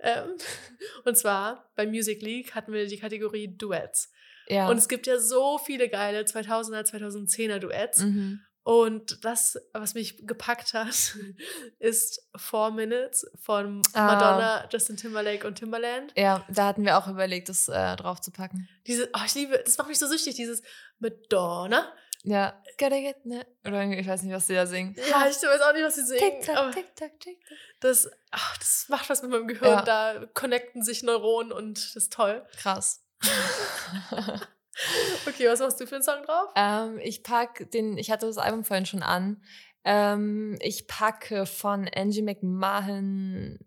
Ähm, und zwar bei Music League hatten wir die Kategorie Duets. Ja. Und es gibt ja so viele geile 2000er, 2010er Duets. Mhm. Und das, was mich gepackt hat, ist Four Minutes von ah. Madonna, Justin Timberlake und Timberland. Ja, da hatten wir auch überlegt, das äh, drauf zu packen. Diese, oh, ich liebe, das macht mich so süchtig, dieses Madonna. Ja, gotta get, ne? Oder ich weiß nicht, was sie da singen. Ja, ich weiß auch nicht, was sie singen. Tick-Tack, Tick-Tack, Tick-Tack. Das, ach, das macht was mit meinem Gehirn. Ja. Da connecten sich Neuronen und das ist toll. Krass. Okay, was machst du für einen Song drauf? Ähm, ich pack den, ich hatte das Album vorhin schon an. Ähm, ich packe von Angie McMahon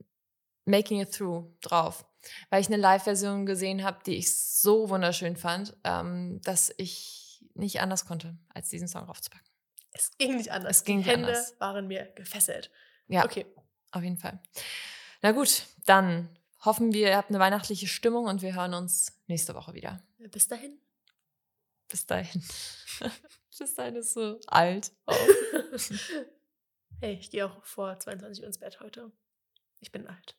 Making It Through drauf, weil ich eine Live-Version gesehen habe, die ich so wunderschön fand, ähm, dass ich nicht anders konnte, als diesen Song draufzupacken. Es ging nicht anders. Es ging die Hände anders. waren mir gefesselt. Ja, okay. Auf jeden Fall. Na gut, dann hoffen wir, ihr habt eine weihnachtliche Stimmung und wir hören uns nächste Woche wieder. Bis dahin. Bis dahin. Bis dahin ist so alt. Hey, ich gehe auch vor 22 Uhr ins Bett heute. Ich bin alt.